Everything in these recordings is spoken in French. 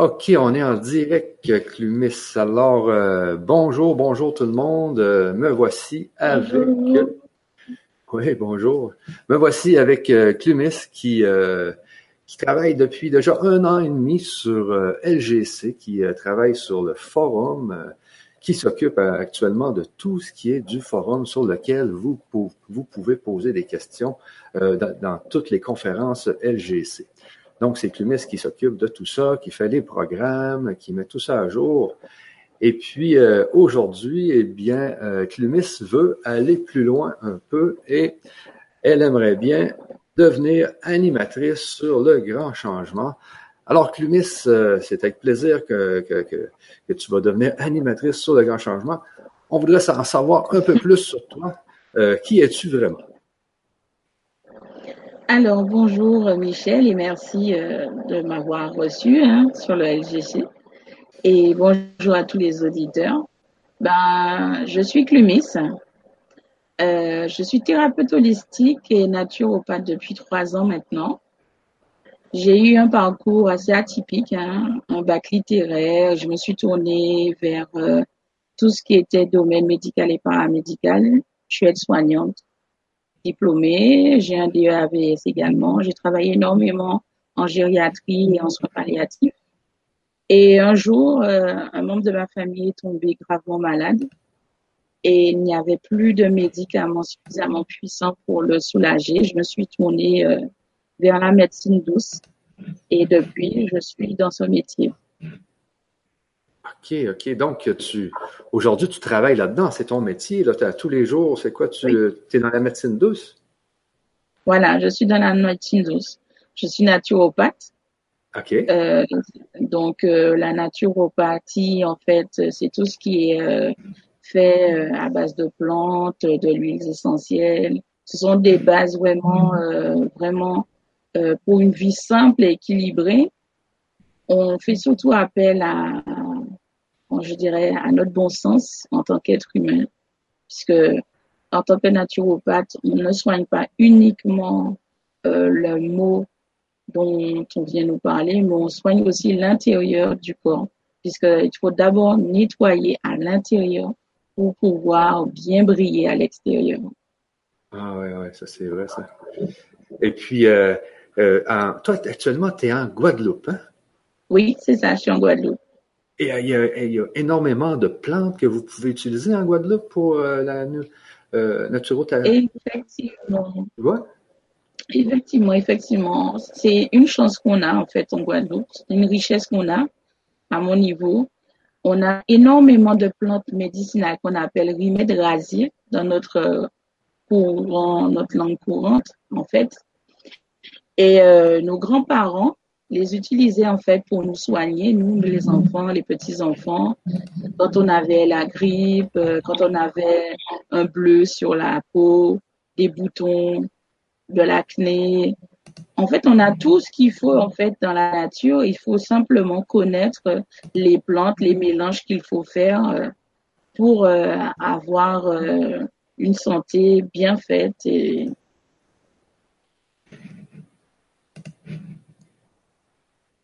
OK, on est en direct, Clumis. Alors, euh, bonjour, bonjour tout le monde. Euh, me voici avec... Bonjour. Oui, bonjour. Me voici avec euh, Clumis qui, euh, qui travaille depuis déjà un an et demi sur LGC, qui travaille sur le forum, qui s'occupe actuellement de tout ce qui est du forum sur lequel vous, pou- vous pouvez poser des questions dans, dans toutes les conférences LGC. Donc, c'est Clumis qui s'occupe de tout ça, qui fait les programmes, qui met tout ça à jour. Et puis, euh, aujourd'hui, eh bien, euh, Clumis veut aller plus loin un peu et elle aimerait bien devenir animatrice sur le grand changement. Alors, Clumis, euh, c'est avec plaisir que, tu vas devenir animatrice sur le grand changement. On voudrait en savoir un peu plus sur toi. Qui es-tu vraiment? Alors, bonjour euh, Michel et merci euh, de m'avoir reçu hein, sur le LGC. Et bonjour à tous les auditeurs. Ben, je suis Clumis. Euh, je suis thérapeute holistique et naturopathe depuis trois ans maintenant. J'ai eu un parcours assez atypique, hein, un bac littéraire. Je me suis tournée vers tout ce qui était domaine médical et paramédical. Je suis aide-soignante diplômée. J'ai un DEAVS également. J'ai travaillé énormément en gériatrie et en soins palliatifs. Et un jour, euh, un membre de ma famille est tombé gravement malade et il n'y avait plus de médicaments suffisamment puissants pour le soulager. Je me suis tournée euh, vers la médecine douce et depuis, je suis dans ce métier. OK, OK. Donc, tu aujourd'hui, tu travailles là-dedans. C'est ton métier. Là, tous les jours, c'est quoi? Tu Oui. es dans la médecine douce? Voilà, je suis dans la médecine douce. Je suis naturopathe. OK. Euh, donc, euh, la naturopathie, en fait, c'est tout ce qui est euh, fait à base de plantes, de l'huile essentielle. Ce sont des bases vraiment, vraiment pour une vie simple et équilibrée. On fait surtout appel à, à, je dirais, à notre bon sens en tant qu'être humain, puisque en tant que naturopathe, on ne soigne pas uniquement euh, le mot dont on vient nous parler, mais on soigne aussi l'intérieur du corps, puisqu'il faut d'abord nettoyer à l'intérieur pour pouvoir bien briller à l'extérieur. Ah ouais, ouais, ça c'est vrai, ça. Et puis, euh, euh, toi, actuellement, tu es en Guadeloupe, hein? Oui, c'est ça, je suis en Guadeloupe. Et euh, il y, a, il y a énormément de plantes que vous pouvez utiliser en Guadeloupe pour euh, la euh, naturothérapie. Effectivement, Tu vois? effectivement, effectivement. C'est une chance qu'on a en fait en Guadeloupe, c'est une richesse qu'on a à mon niveau. On a énormément de plantes médicinales qu'on appelle remèdes rasiers dans notre euh, courant, notre langue courante en fait. Et euh, nos grands-parents les utilisaient en fait pour nous soigner, nous les enfants, les petits-enfants, quand on avait la grippe, euh, quand on avait un bleu sur la peau, des boutons, de l'acné. En fait, on a tout ce qu'il faut en fait dans la nature. Il faut simplement connaître les plantes, les mélanges qu'il faut faire euh, pour euh, avoir une santé bien faite et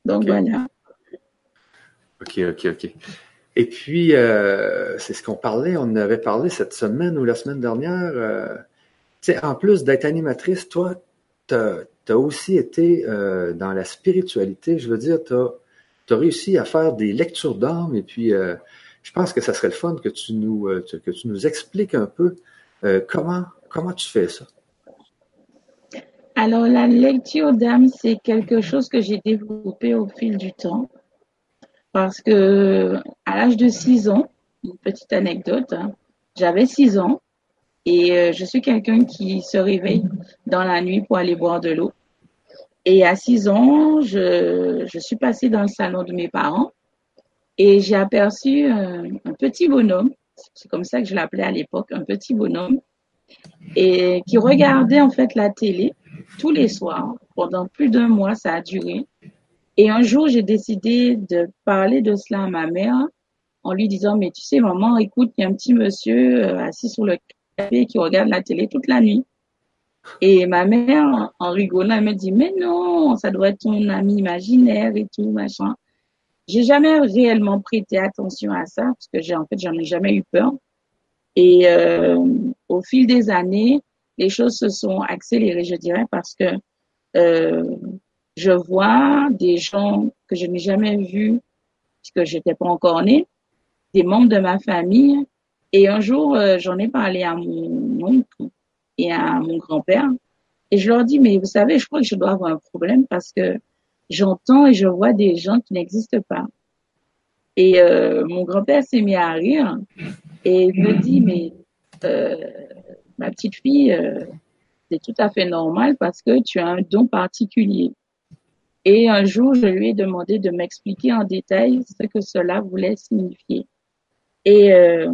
donc Ok. voilà. OK, OK, OK. Et puis, euh, c'est ce qu'on parlait, on en avait parlé cette semaine ou la semaine dernière. euh, tu sais, en plus d'être animatrice, toi, tu as, aussi été euh, dans la spiritualité. Je veux dire, tu as, réussi à faire des lectures d'âme et puis je pense que ça serait le fun que tu nous, que tu nous expliques un peu comment, comment tu fais ça? Alors, la lecture d'âme, c'est quelque chose que j'ai développé au fil du temps. Parce que à l'âge de 6 ans, une petite anecdote, hein, j'avais 6 ans et euh, je suis quelqu'un qui se réveille dans la nuit pour aller boire de l'eau. Et à 6 ans, je, suis passée dans le salon de mes parents et j'ai aperçu un, un petit bonhomme, c'est comme ça que je l'appelais à l'époque, un petit bonhomme, et qui regardait en fait la télé tous les soirs. Pendant plus d'un mois, ça a duré. Et un jour, j'ai décidé de parler de cela à ma mère en lui disant, mais tu sais, maman, écoute, il y a un petit monsieur euh, assis sur le canapé qui regarde la télé toute la nuit. Et ma mère, en rigolant, elle me dit, mais non, ça doit être ton ami imaginaire et tout, machin. j'ai jamais réellement prêté attention à ça parce que j'ai en fait j'en ai jamais eu peur. Et euh, au fil des années, les choses se sont accélérées, je dirais, parce que euh, je vois des gens que je n'ai jamais vus puisque j'étais pas encore née, des membres de ma famille. Et un jour, euh, j'en ai parlé à mon oncle et à mon grand-père. Et je leur dis, mais vous savez, je crois que je dois avoir un problème parce que j'entends et je vois des gens qui n'existent pas. Et euh, mon grand-père s'est mis à rire et me dit, mais euh, ma petite fille, euh, c'est tout à fait normal parce que tu as un don particulier. Et un jour, je lui ai demandé de m'expliquer en détail ce que cela voulait signifier. Et euh,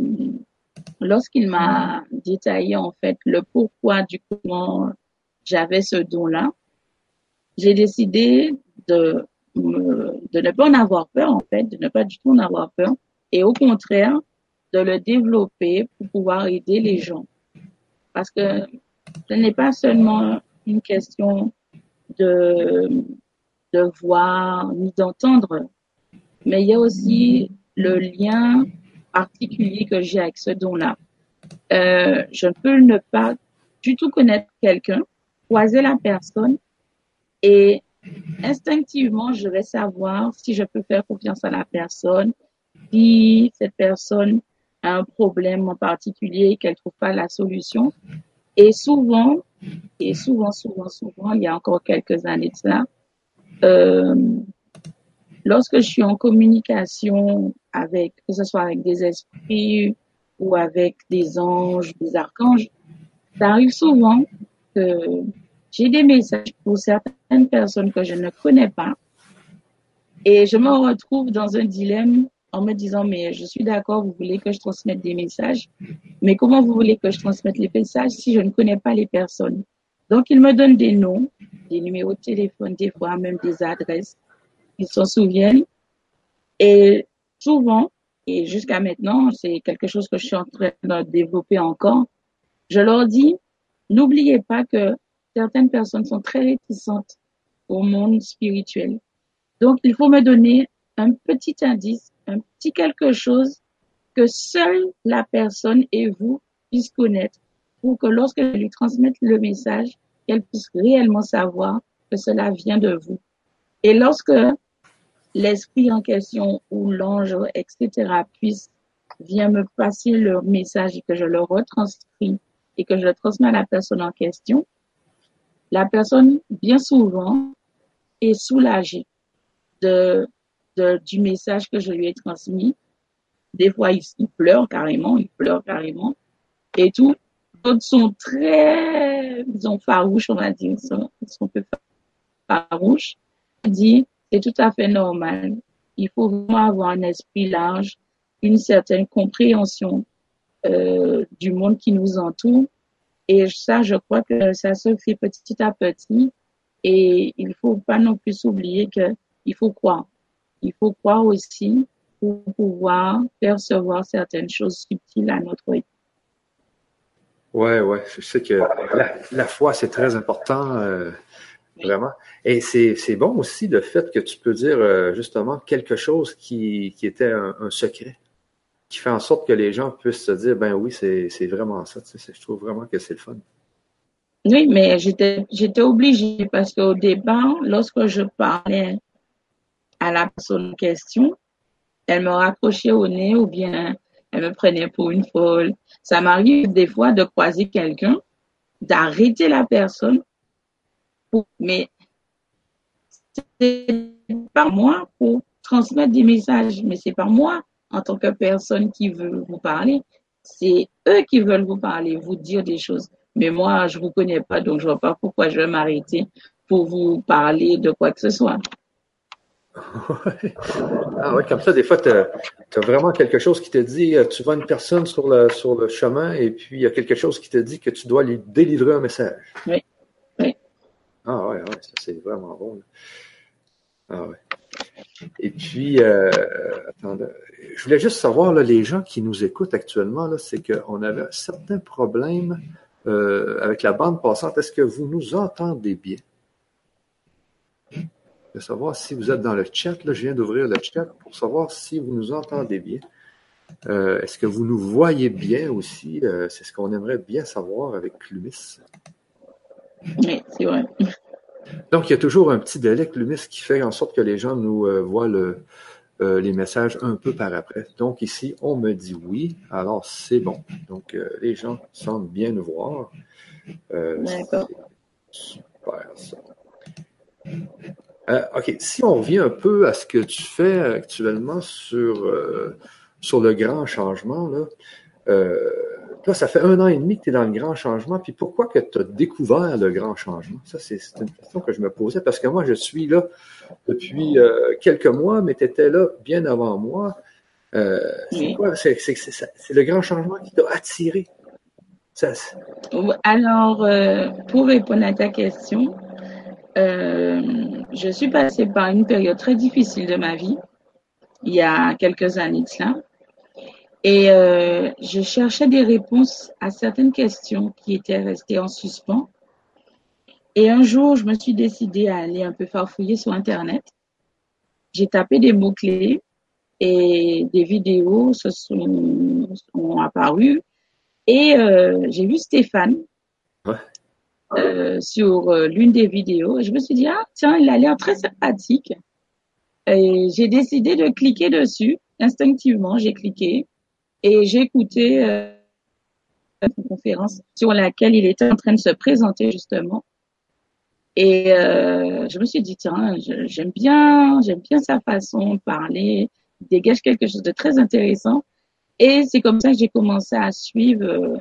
lorsqu'il m'a détaillé en fait le pourquoi du comment j'avais ce don-là, j'ai décidé de, de ne pas en avoir peur, en fait, de ne pas du tout en avoir peur, et au contraire, de le développer pour pouvoir aider les gens. Parce que ce n'est pas seulement une question de, voir ni d'entendre, mais il y a aussi le lien particulier que j'ai avec ce don-là. Euh, je peux ne pas du tout connaître quelqu'un, croiser la personne et instinctivement, je vais savoir si je peux faire confiance à la personne, si cette personne un problème en particulier, qu'elle trouve pas la solution. Et souvent, et souvent, souvent, souvent, il y a encore quelques années de ça, euh, lorsque je suis en communication avec, que ce soit avec des esprits ou avec des anges, des archanges, ça arrive souvent que j'ai des messages pour certaines personnes que je ne connais pas et je me retrouve dans un dilemme en me disant, mais je suis d'accord, vous voulez que je transmette des messages, mais comment vous voulez que je transmette les messages si je ne connais pas les personnes? Donc, ils me donnent des noms, des numéros de téléphone, des fois même des adresses. Ils s'en souviennent. Et souvent, et jusqu'à maintenant, c'est quelque chose que je suis en train de développer encore, je leur dis, n'oubliez pas que certaines personnes sont très réticentes au monde spirituel. Donc, il faut me donner un petit indice, un petit quelque chose que seule la personne et vous puissent connaître pour que lorsque je lui transmette le message, qu'elle puisse réellement savoir que cela vient de vous. Et lorsque l'esprit en question ou l'ange, etc., puisse vient me passer le message et que je le retranscris et que je le transmets à la personne en question, la personne, bien souvent, est soulagée de, de, du message que je lui ai transmis. Des fois, il, pleure carrément, il pleure carrément. Et tout. D'autres sont très, disons, farouches, on va dire, ils sont, ils sont un peu farouches. Il dit, c'est tout à fait normal. Il faut vraiment avoir un esprit large, une certaine compréhension euh, du monde qui nous entoure et ça, je crois que ça se fait petit à petit. Et il faut pas non plus oublier que il faut croire. Il faut croire aussi pour pouvoir percevoir certaines choses subtiles à notre vie. Ouais, ouais. Je sais que la, foi, c'est très important, euh, vraiment. Et c'est bon aussi le fait que tu peux dire euh, justement quelque chose qui, qui était un, un secret qui fait en sorte que les gens puissent se dire, ben oui, c'est vraiment ça. Tu sais, je trouve vraiment que c'est le fun. Oui, mais j'étais j'étais obligée parce qu'au départ, lorsque je parlais à la personne en question, elle me raccrochait au nez ou bien elle me prenait pour une folle. Ça m'arrive des fois de croiser quelqu'un, d'arrêter la personne, mais c'est pas moi pour transmettre des messages, mais c'est pas moi en tant que personne qui veut vous parler. C'est eux qui veulent vous parler, vous dire des choses. Mais moi, je vous connais pas, donc je vois pas pourquoi je vais m'arrêter pour vous parler de quoi que ce soit. Ah ouais, comme ça, des fois, tu as, vraiment quelque chose qui te dit, euh, tu vois une personne sur le, sur le chemin et puis il y a quelque chose qui te dit que tu dois lui délivrer un message. Oui. oui. Ah ouais, ouais, ça c'est vraiment bon. Ah ouais. Et puis, euh, attendez, je voulais juste savoir, là, les gens qui nous écoutent actuellement, c'est qu'on avait certains problèmes euh, avec la bande passante. Est-ce que vous nous entendez bien? De savoir si vous êtes dans le chat. Là, je viens d'ouvrir le chat pour savoir si vous nous entendez bien. Euh, est-ce que vous nous voyez bien aussi? Euh, c'est ce qu'on aimerait bien savoir avec Clumis. Oui, c'est vrai. Donc, il y a toujours un petit délai Clumis qui fait en sorte que les gens nous euh, voient les messages un peu par après. Donc, ici, on me dit oui. Alors, c'est bon. Donc, les gens semblent bien nous voir. D'accord. Super, ça. OK. Si on revient un peu à ce que tu fais actuellement sur sur le grand changement, là, euh, toi, ça fait un an et demi que tu es dans le grand changement, puis pourquoi que tu as découvert le grand changement? Ça, c'est une question que je me posais, parce que moi, je suis là depuis euh, quelques mois, mais tu étais là bien avant moi. Euh, c'est quoi? C'est le grand changement qui t'a attiré? Alors, euh, pour répondre à ta question, je suis passée par une période très difficile de ma vie, il y a quelques années de cela. Et euh, je cherchais des réponses à certaines questions qui étaient restées en suspens. Et un jour, je me suis décidée à aller un peu farfouiller sur Internet. J'ai tapé des mots-clés et des vidéos se sont, sont apparues. Et euh, j'ai vu Stéphane euh, sur euh, l'une des vidéos. Je me suis dit, ah tiens, il a l'air très sympathique. Et j'ai décidé de cliquer dessus. Instinctivement, j'ai cliqué. Et j'ai écouté euh, une conférence sur laquelle il était en train de se présenter justement. Et euh, je me suis dit tiens, j'aime bien, j'aime bien sa façon de parler, il dégage quelque chose de très intéressant. Et c'est comme ça que j'ai commencé à suivre euh,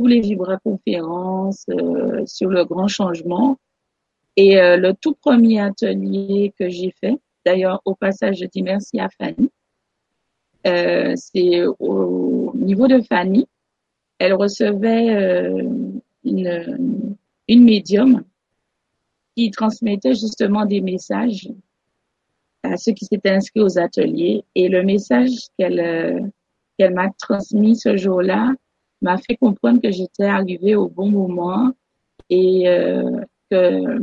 tous les vibra-conférences euh, sur le grand changement. Et euh, le tout premier atelier que j'ai fait, d'ailleurs au passage je dis merci à Fanny, euh, c'est au niveau de Fanny. Elle recevait euh, une, une médium qui transmettait justement des messages à ceux qui s'étaient inscrits aux ateliers. Et le message qu'elle qu'elle m'a transmis ce jour-là m'a fait comprendre que j'étais arrivée au bon moment et euh, que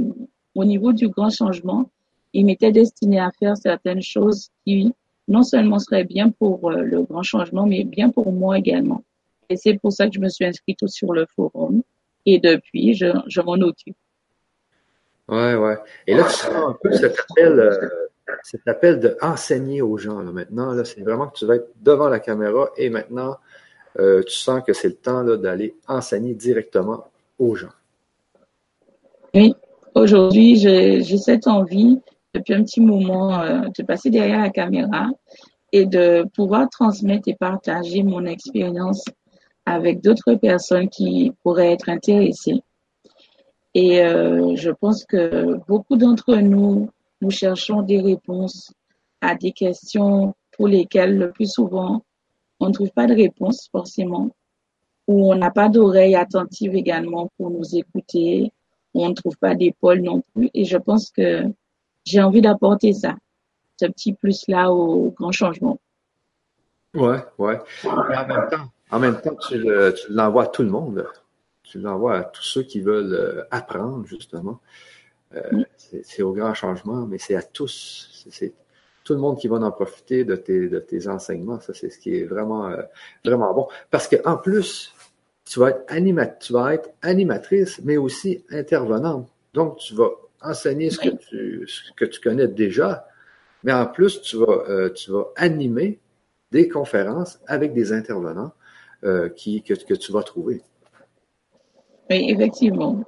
au niveau du grand changement, il m'était destiné à faire certaines choses qui non seulement serait bien pour euh, le grand changement, mais bien pour moi également. Et c'est pour ça que je me suis inscrite sur le forum. Et depuis, je, je m'en occupe. Ouais, ouais. Et là, tu sens un peu cet appel, euh, cet appel de enseigner aux gens. Là, maintenant, là, c'est vraiment que tu vas être devant la caméra et maintenant, euh, tu sens que c'est le temps d'aller enseigner directement aux gens. Oui, aujourd'hui, j'ai cette envie depuis un petit moment euh, de passer derrière la caméra et de pouvoir transmettre et partager mon expérience avec d'autres personnes qui pourraient être intéressées. Et euh, je pense que beaucoup d'entre nous, nous cherchons des réponses à des questions pour lesquelles le plus souvent, on ne trouve pas de réponse forcément, ou on n'a pas d'oreille attentive également pour nous écouter, ou on ne trouve pas d'épaule non plus. Et je pense que j'ai envie d'apporter ça, ce petit plus-là au grand changement. Ouais, ouais. en même temps, tu, l'envoies à tout le monde. Tu l'envoies à tous ceux qui veulent euh, apprendre, justement. Euh, c'est au grand changement, mais c'est à tous. C'est tout le monde qui va en profiter de tes, de tes enseignements. Ça, c'est ce qui est vraiment, euh, vraiment bon. Parce qu'en plus, tu vas, être tu vas être animatrice, mais aussi intervenante. Donc, tu vas enseigner ce, que tu, ce que tu connais déjà, mais en plus, tu vas, euh, tu vas animer des conférences avec des intervenants euh, qui, que, que tu vas trouver. Oui, effectivement.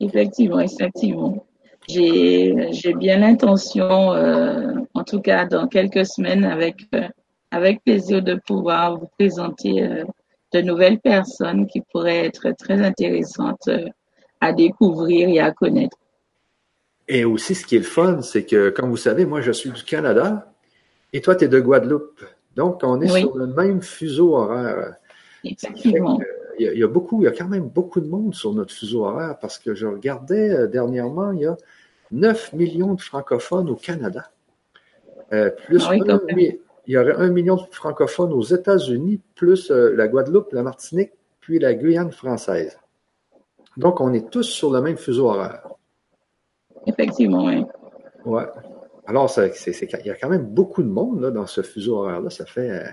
Effectivement, effectivement. J'ai, j'ai bien l'intention, euh, en tout cas dans quelques semaines, avec, euh, avec plaisir de pouvoir vous présenter euh, de nouvelles personnes qui pourraient être très intéressantes euh, à découvrir et à connaître. Et aussi, ce qui est le fun, c'est que, comme vous savez, moi, je suis du Canada et toi, tu es de Guadeloupe. Donc, on est sur le même fuseau horaire. Effectivement. Il y, a, il y, a, beaucoup, il y a quand même beaucoup de monde sur notre fuseau horaire parce que je regardais euh, dernièrement, il y a 9 millions de francophones au Canada. Euh, plus ah il y aurait un million de francophones aux États-Unis, plus euh, la Guadeloupe, la Martinique, puis la Guyane française. Donc, on est tous sur le même fuseau horaire. Effectivement, oui. Ouais. Alors, il y a quand même beaucoup de monde là, dans ce fuseau horaire-là. Ça fait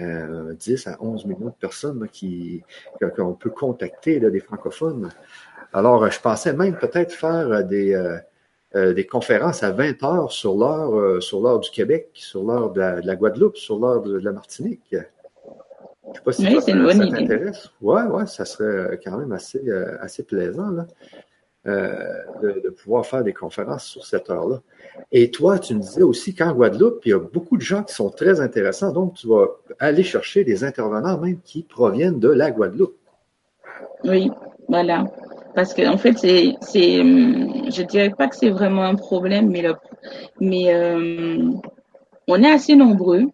euh, 10 à 11 millions de personnes qui, qu'on peut contacter là, des francophones. Alors, je pensais même peut-être faire des, euh, euh, des conférences à 20 heures sur l'heure euh, sur l'heure du Québec, sur l'heure de, la, Guadeloupe, sur l'heure de, la Martinique. Je sais pas si oui, ça, ça t'intéresse. Ouais, ouais, ça serait quand même assez, assez plaisant là, de, de, pouvoir faire des conférences sur cette heure-là. Et toi, tu me disais aussi qu'en Guadeloupe, il y a beaucoup de gens qui sont très intéressants, donc tu vas aller chercher des intervenants même qui proviennent de la Guadeloupe. Oui, voilà. Parce que en fait, c'est, c'est, hum, je dirais pas que c'est vraiment un problème, mais mais euh, on est assez nombreux.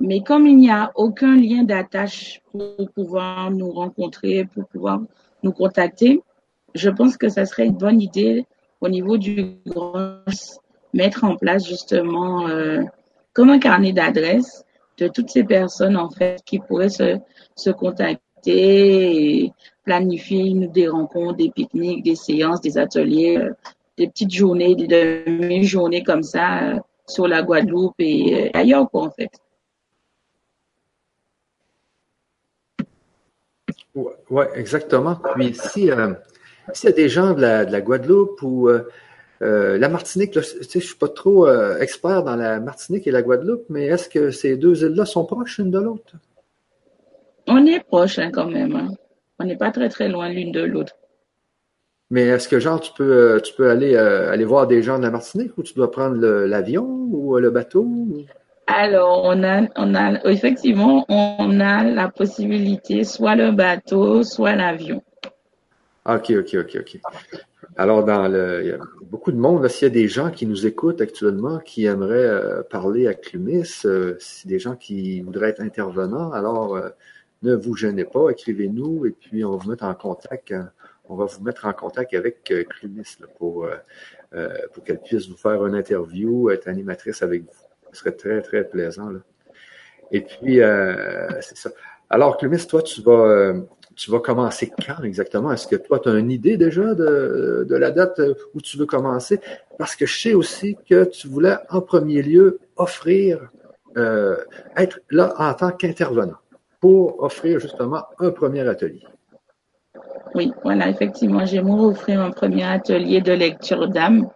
Mais comme il n'y a aucun lien d'attache pour pouvoir nous rencontrer, pour pouvoir nous contacter, je pense que ça serait une bonne idée au niveau du grand mettre en place justement euh, comme un carnet d'adresses de toutes ces personnes en fait qui pourraient se, se contacter et planifier des rencontres, des pique-niques, des séances, des ateliers, euh, des petites journées, des demi-journées comme ça euh, sur la Guadeloupe et ailleurs quoi en fait. Ouais exactement. Puis si s'il y a des gens de la, de la Guadeloupe ou euh, la Martinique, là, je suis pas trop euh, expert dans la Martinique et la Guadeloupe, mais est-ce que ces deux îles-là sont proches l'une de l'autre? On est proches hein, quand même. Hein. On n'est pas très très loin l'une de l'autre. Mais est-ce que genre tu peux euh, tu peux aller aller voir des gens de la Martinique ou tu dois prendre l'avion ou le bateau? Alors on a on a effectivement on a la possibilité soit le bateau soit l'avion. OK, OK, OK, OK. Alors, dans le, il y a beaucoup de monde, s'il y a des gens qui nous écoutent actuellement, qui aimeraient euh, parler à Clumis, euh, si des gens qui voudraient être intervenants, alors euh, ne vous gênez pas, écrivez-nous et puis on va vous mettre en contact. on va vous mettre en contact avec Clumis pour, pour qu'elle puisse vous faire une interview, être animatrice avec vous. Ce serait très, très plaisant. Là. Et puis, c'est ça. Alors, Clumis, toi, tu vas tu vas commencer quand exactement? Est-ce que toi, tu as une idée déjà de, la date où tu veux commencer? Parce que je sais aussi que tu voulais en premier lieu offrir, euh, être là en tant qu'intervenant pour offrir justement un premier atelier. Oui, voilà, effectivement, j'aimerais offrir un premier atelier de lecture d'âme.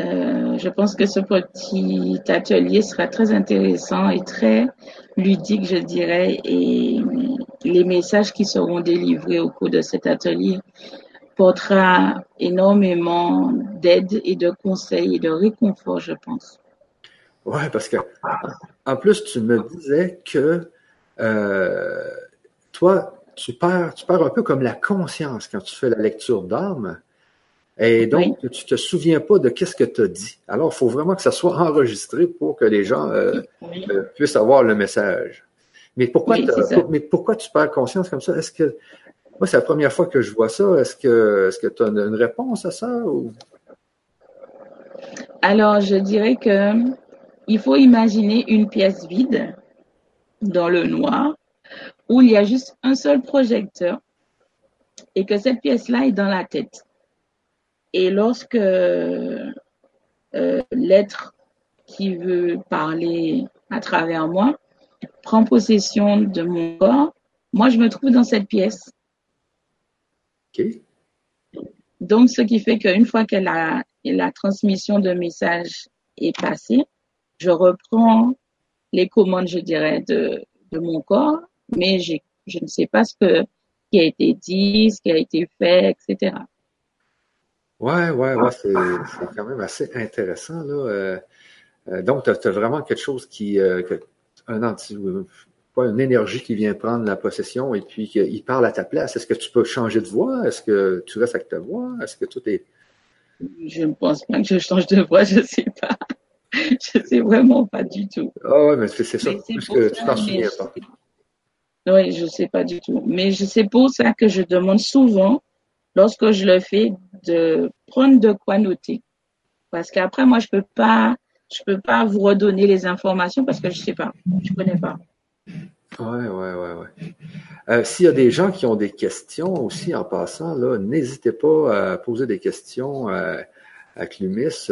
Euh, je pense que ce petit atelier sera très intéressant et très ludique, je dirais, et les messages qui seront délivrés au cours de cet atelier portera énormément d'aide et de conseils et de réconfort, je pense. Oui, parce que en plus, tu me disais que euh, toi, tu perds, tu perds un peu comme la conscience quand tu fais la lecture d'âme. Et donc, tu tu te souviens pas de qu'est-ce que tu as dit. Alors, il faut vraiment que ça soit enregistré pour que les gens euh, euh, puissent avoir le message. Mais pourquoi, mais pourquoi tu perds conscience comme ça? Est-ce que moi, c'est la première fois que je vois ça. Est-ce que est-ce que tu as une, réponse à ça? Alors, je dirais que il faut imaginer une pièce vide dans le noir où il y a juste un seul projecteur et que cette pièce-là est dans la tête. Et lorsque euh, l'être qui veut parler à travers moi prend possession de mon corps, moi, je me trouve dans cette pièce. Donc, ce qui fait qu'une fois que la, la transmission de message est passée, je reprends les commandes, je dirais, de, de mon corps, mais je ne sais pas ce que, qui a été dit, ce qui a été fait, etc. Ouais, ouais, ouais, c'est quand même assez intéressant. Là. Euh, euh, donc, tu as, vraiment quelque chose qui, euh, un anti, pas une énergie qui vient prendre la possession et puis qu'il parle à ta place. Est-ce que tu peux changer de voix? Est-ce que tu restes avec ta voix? Est-ce que tout est. Je ne pense pas que je change de voix, je ne sais pas. je ne sais vraiment pas du tout. Ah ouais, mais c'est ça. Parce que tu t'en souviens pas. Oui, je ne sais pas du tout. Mais c'est pour ça que je demande souvent, lorsque je le fais, de prendre de quoi noter. Parce qu'après, moi, je peux pas je peux pas vous redonner les informations parce que je sais pas, je connais pas. Ouais, ouais, ouais, ouais. Euh, S'il y a des gens qui ont des questions aussi en passant, là, n'hésitez pas à poser des questions. Euh, à Clumis.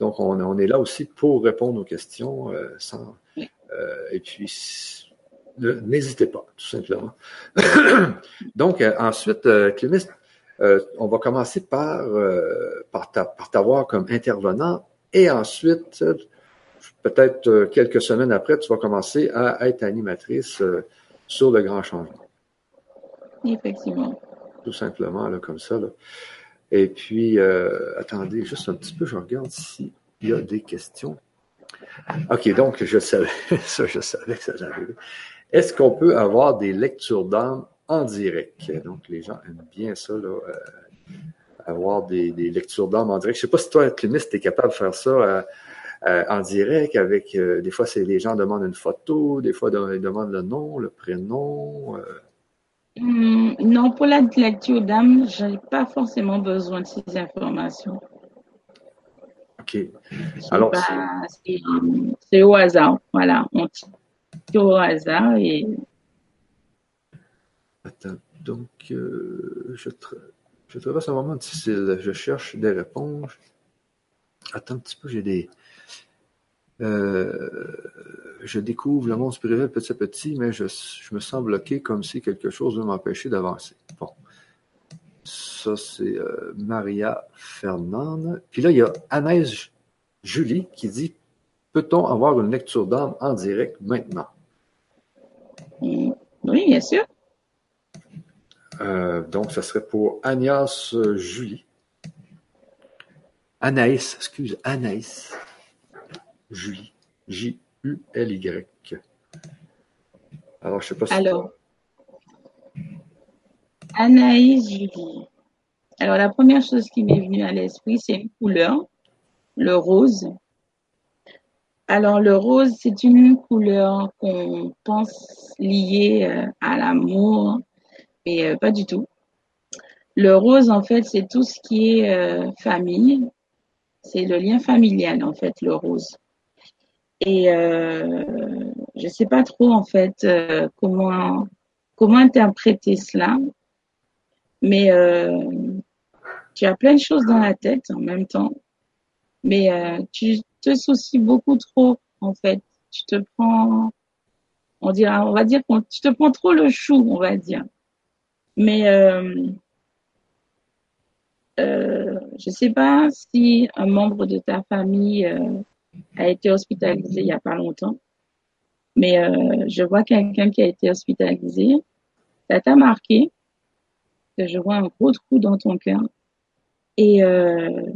donc, on, est là aussi pour répondre aux questions sans. et puis, n'hésitez pas, tout simplement. donc, ensuite, Clumis, on va commencer par, par t'avoir comme intervenant et ensuite, peut-être quelques semaines après, tu vas commencer à être animatrice sur le grand changement. Effectivement. Tout simplement, là, comme ça. Là. Et puis, euh, attendez, juste un petit peu, je regarde s'il y a des questions. OK, donc, je savais, ça, je savais que ça arrivait. Est-ce qu'on peut avoir des lectures d'âme en direct? Donc, les gens aiment bien ça, là, euh, avoir des, lectures d'âme en direct. Je sais pas si toi, Clémis, tu es capable de faire ça euh, en direct avec, des fois, c'est les gens demandent une photo, des fois, ils demandent le nom, le prénom. Hmm, non, pour la lecture d'âme, je n'ai pas forcément besoin de ces informations. OK. Alors, c'est au hasard. Voilà, on tire au hasard et. Attends, donc, euh, je, je traverse un moment difficile. Je cherche des réponses. Attends un petit peu, j'ai des. Euh, je découvre le monde spirituel petit à petit, mais je, me sens bloqué comme si quelque chose veut m'empêcher d'avancer. Bon. Ça, c'est euh, Maria Fernande. Puis là, il y a Anaïs Julie qui dit Peut-on avoir une lecture d'âme en direct maintenant? Oui, bien sûr. Euh, donc, ça serait pour Agnès Julie. Anaïs, excuse, Anaïs. Julie. J-U-L-Y. Alors, je sais pas si. Alors, Anaïs Julie. Alors, la première chose qui m'est venue à l'esprit, c'est une couleur, le rose. Alors, le rose, c'est une couleur qu'on pense liée euh, à l'amour, mais euh, pas du tout. Le rose, en fait, c'est tout ce qui est euh, famille. C'est le lien familial, en fait, le rose. Et euh, je ne sais pas trop en fait euh, comment comment interpréter cela, mais euh, tu as plein de choses dans la tête en même temps, mais tu te soucies beaucoup trop en fait. Tu te prends, on dira, on va dire tu te prends trop le chou, on va dire. Mais je ne sais pas si un membre de ta famille a été hospitalisé il n'y a pas longtemps. Mais euh, je vois quelqu'un qui a été hospitalisé. Ça t'a marqué. Que je vois un gros trou dans ton cœur. Et, euh,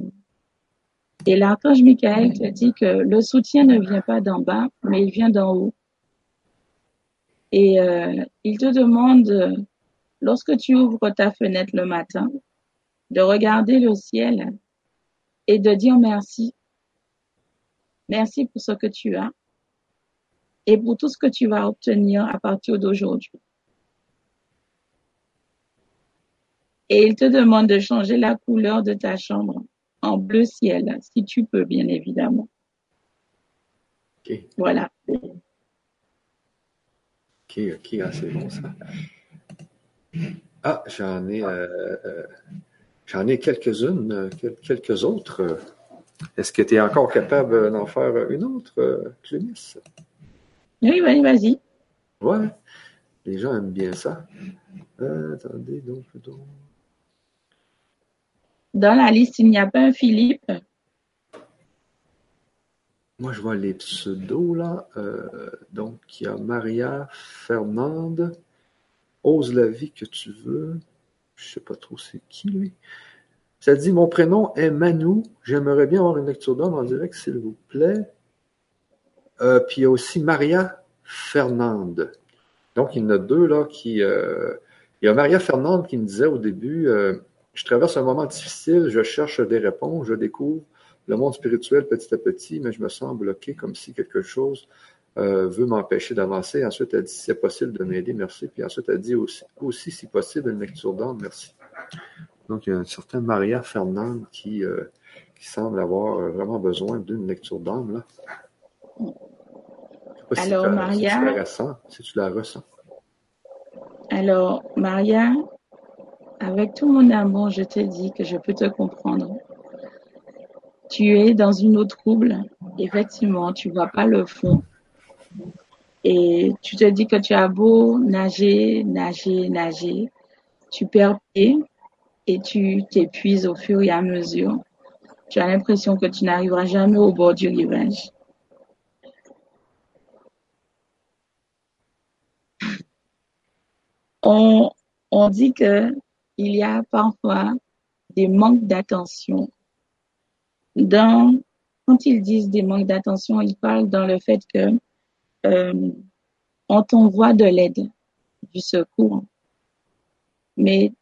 et l'archange Michael te dit que le soutien ne vient pas d'en bas, mais il vient d'en haut. Et euh, il te demande, lorsque tu ouvres ta fenêtre le matin, de regarder le ciel et de dire merci Merci pour ce que tu as et pour tout ce que tu vas obtenir à partir d'aujourd'hui. Et il te demande de changer la couleur de ta chambre en bleu ciel, si tu peux, bien évidemment. Voilà. Ok, ok, ah, c'est bon ça. Ah, j'en ai, euh, euh, j'en ai quelques-unes, euh, quelques autres. Est-ce que tu es encore capable d'en faire une autre, euh, Clémis? Oui, oui, vas-y. Ouais, les gens aiment bien ça. Euh, attendez, donc, donc. Dans la liste, il n'y a pas un Philippe? Moi, je vois les pseudos là. Euh, donc, il y a Maria, Fernande, Ose la vie que tu veux. Je sais pas trop c'est qui, lui. Ça dit Mon prénom est Manu. J'aimerais bien avoir une lecture d'homme en direct, s'il vous plaît. Euh, puis il y a aussi Maria Fernande. Donc, il y en a deux là qui. Euh, il y a Maria Fernande qui me disait au début euh, Je traverse un moment difficile, je cherche des réponses, je découvre le monde spirituel petit à petit, mais je me sens bloqué comme si quelque chose veut m'empêcher d'avancer. Ensuite, elle dit Si c'est possible de m'aider, merci. Puis ensuite, elle dit aussi, aussi si possible, une lecture d'âme, merci. Donc, il y a un certain Maria Fernande qui, euh, qui semble avoir euh, vraiment besoin d'une lecture d'âme. Là. Alors, Maria? Si tu la ressens. Si tu la ressens. Alors, Maria, avec tout mon amour, je te dis que je peux te comprendre. tu es dans une eau trouble, effectivement, tu vois pas le fond. Et tu te dis que tu as beau nager, nager, nager, tu perds pied et tu t'épuises au fur et à mesure. Tu as l'impression que tu n'arriveras jamais au bord du rivage. On, dit que il y a parfois des manques d'attention quand ils disent des manques d'attention, ils parlent dans le fait que on t'envoie de l'aide, du secours, mais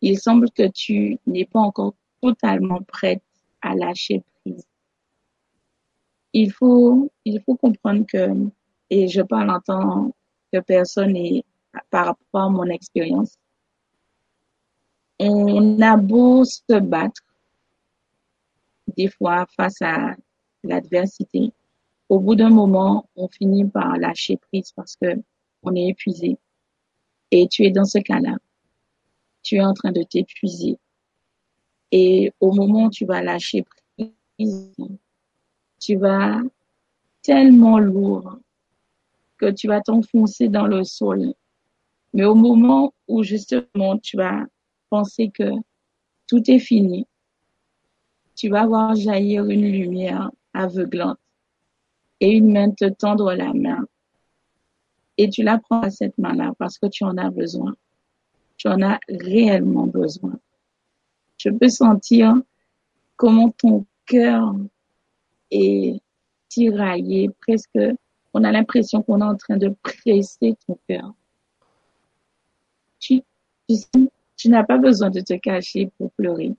il semble que tu n'es pas encore totalement prête à lâcher prise. Il faut, il faut comprendre que, et je parle en tant que personne et par rapport à mon expérience, on a beau se battre des fois face à l'adversité, au bout d'un moment, on finit par lâcher prise parce que on est épuisé. Et tu es dans ce cas-là. Tu es en train de t'épuiser. Et au moment où tu vas lâcher prise, tu vas tellement lourd que tu vas t'enfoncer dans le sol. Mais au moment où justement tu vas penser que tout est fini, tu vas voir jaillir une lumière aveuglante et une main te tendre la main. Et tu la prends à cette main-là parce que tu en as besoin. Tu en as réellement besoin. Je peux sentir comment ton cœur est tiraillé, presque, on a l'impression qu'on est en train de presser ton cœur. Tu, tu n'as pas besoin de te cacher pour pleurer.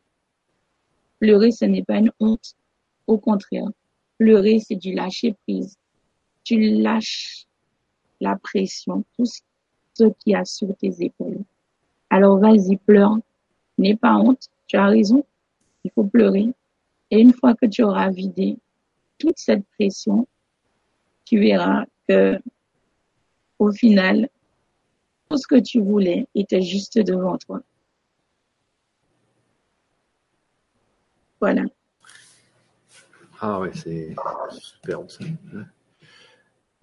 Pleurer, ce n'est pas une honte. Au contraire, pleurer, c'est du lâcher prise. Tu lâches la pression, tout ce qui a sur tes épaules. Alors vas-y, pleure. N'aie pas honte. Tu as raison. Il faut pleurer. Et une fois que tu auras vidé toute cette pression, tu verras que au final, tout ce que tu voulais était juste devant toi. Voilà. Ah oui, c'est superbe ça.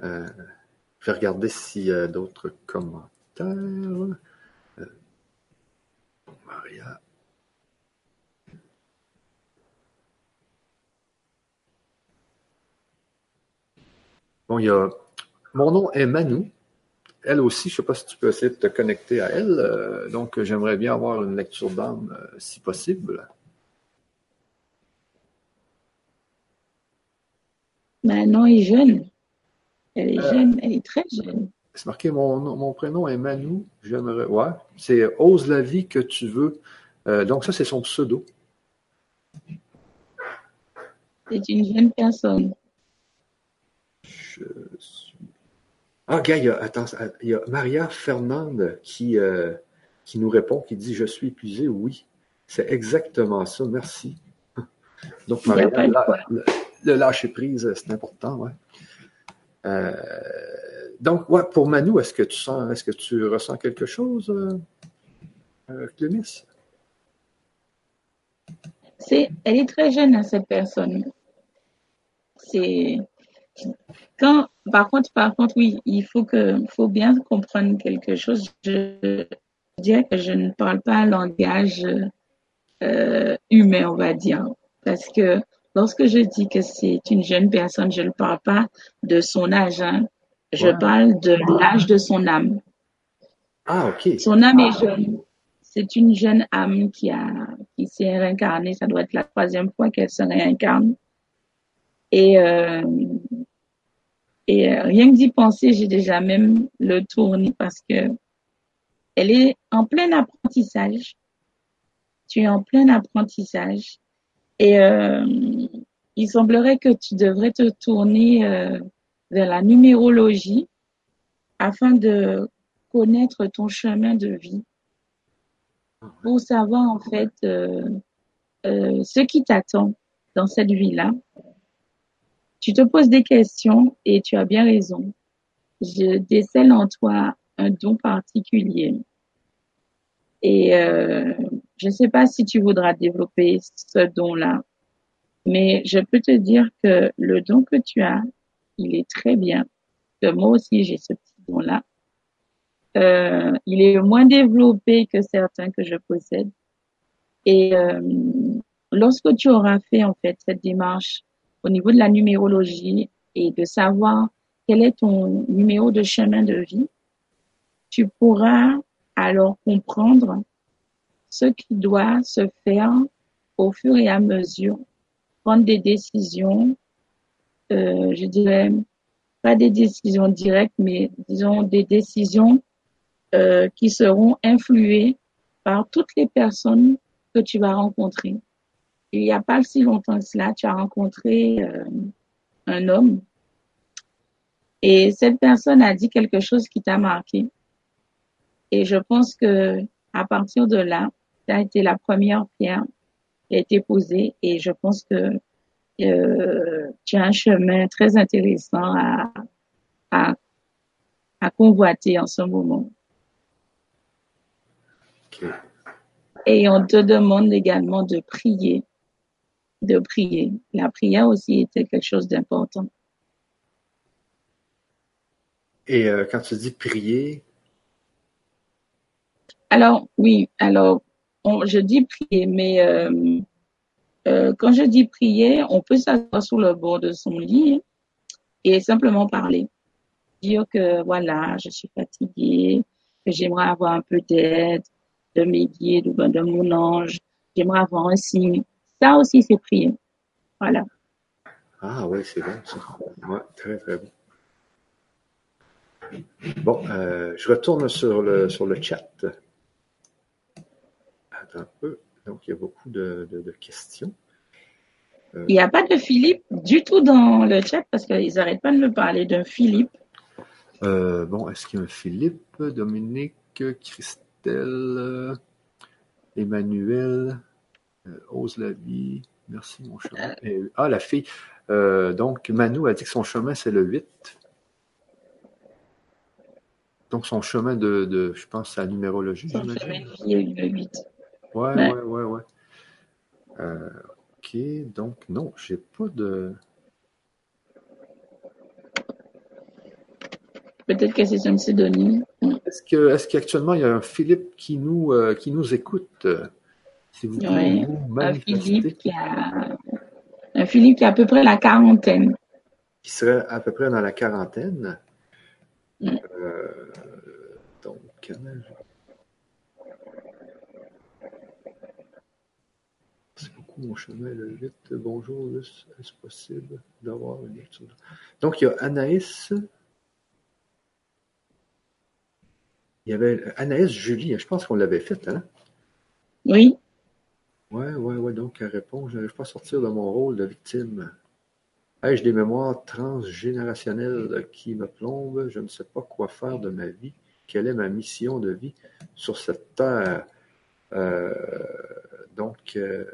Euh, je vais regarder s'il y a d'autres commentaires. Euh, Maria. Bon, il y a. Mon nom est Manu. Elle aussi, je ne sais pas si tu peux essayer de te connecter à elle. Euh, donc, j'aimerais bien avoir une lecture d'âme si possible. Manon est jeune. Elle est euh, jeune, elle est très jeune. C'est marqué, mon, mon prénom est Manu. J'aimerais. Ouais, c'est Ose la vie que tu veux. Euh, donc, ça, c'est son pseudo. C'est une jeune personne. Je suis. Ah, gars, il y a, attends, il y a Maria Fernande qui, euh, qui nous répond, qui dit Je suis épuisé. Oui, c'est exactement ça. Merci. Donc, Maria, le lâcher prise, c'est important, ouais. Euh, donc, ouais, pour Manu, est-ce que tu sens, est-ce que tu ressens quelque chose, euh, euh C'est, elle est très jeune, hein, cette personne. C'est quand, par contre, par contre, oui, il faut que, faut bien comprendre quelque chose. Je, dirais que je ne parle pas un langage euh, humain, on va dire, parce que Lorsque je dis que c'est une jeune personne, je ne parle pas de son âge. Hein. Je parle de l'âge de son âme. Ah, ok. Son âme est jeune. C'est une jeune âme qui a qui s'est réincarnée. Ça doit être la troisième fois qu'elle se réincarne. Et euh, et euh, rien que d'y penser, j'ai déjà même le tourné parce que elle est en plein apprentissage. Tu es en plein apprentissage et euh, il semblerait que tu devrais te tourner euh, vers la numérologie afin de connaître ton chemin de vie pour savoir en fait euh, euh, ce qui t'attend dans cette vie-là. Tu te poses des questions et tu as bien raison. Je décèle en toi un don particulier. Et euh, je ne sais pas si tu voudras développer ce don-là, Mais je peux te dire que le don que tu as, il est très bien. Moi aussi, j'ai ce petit don-là. Euh, il est moins développé que certains que je possède. Et euh, lorsque tu auras fait en fait cette démarche au niveau de la numérologie et de savoir quel est ton numéro de chemin de vie, tu pourras alors comprendre ce qui doit se faire au fur et à mesure, prendre des décisions, euh, je dirais pas des décisions directes, mais disons des décisions euh, qui seront influées par toutes les personnes que tu vas rencontrer. Il n'y a pas si longtemps que cela, tu as rencontré euh, un homme et cette personne a dit quelque chose qui t'a marqué. Et je pense que à partir de là, ça a été la première pierre qui a été posée et je pense que euh, tu as un chemin très intéressant à, à, à convoiter en ce moment. Et on te demande également de prier, de prier. La prière aussi était quelque chose d'important. Et euh, quand tu dis prier, alors oui, alors je dis prier, mais euh, euh, quand je dis prier, on peut s'asseoir sur le bord de son lit et simplement parler. Dire que voilà, je suis fatiguée, que j'aimerais avoir un peu d'aide de mes guides ou de mon ange, j'aimerais avoir un signe. Ça aussi, c'est prier. Voilà. Ah oui, c'est bon ça. Ouais, très très bon. Bon, euh, je retourne sur le, sur le chat. Attends un peu. Donc, il y a beaucoup de, questions. Euh, il n'y a pas de Philippe du tout dans le chat parce qu'ils n'arrêtent pas de me parler d'un Philippe. Euh, bon, est-ce qu'il y a un Philippe, Dominique, Christelle, Emmanuel, Ose la vie, merci mon chemin. ah, la fille. donc, Manu a dit que son chemin, c'est le 8. Donc, son chemin de, de je pense, sa numérologie. Son chemin le 8. Ouais, ouais, ouais, ouais. Euh, ok, donc non, j'ai pas de. Peut-être que c'est un pseudonyme. Est-ce que, est-ce qu'actuellement il y a un Philippe qui nous, euh, qui nous écoute? Si vous pouvez un Philippe qui a, un Philippe qui a à peu près la quarantaine. Qui serait à peu près dans la quarantaine. Mm. Euh, donc, c'est beaucoup mon chemin le 8. Bonjour, est-ce possible d'avoir une lecture? Donc, il y a Anaïs. Il y avait Anaïs Julie, je pense qu'on l'avait faite, hein? Oui. Ouais, ouais, ouais. Donc, elle répond Je n'arrive pas à sortir de mon rôle de victime. Ai-je des mémoires transgénérationnelles qui me plombent? Je ne sais pas quoi faire de ma vie. Quelle est ma mission de vie sur cette terre? Euh, donc, euh,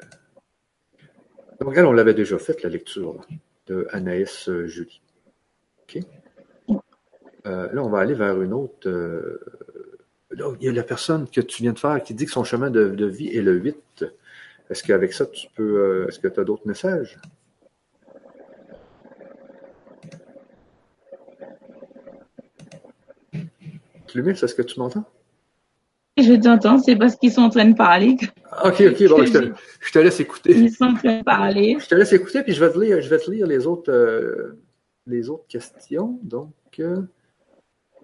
donc, elle, on l'avait déjà faite, la lecture de Anaïs euh, Julie. OK? là, on va aller vers une autre. là, il y a la personne que tu viens de faire qui dit que son chemin de, vie est le 8. Est-ce qu'avec ça, tu peux. Est-ce que tu as d'autres messages? est-ce que tu m'entends? Je t'entends, c'est parce qu'ils sont en train de parler. Ok, ok, bon, je te, laisse écouter. Ils sont en train de parler. Je te laisse écouter, puis je vais te lire, je vais te lire les autres, euh, les autres questions. Donc,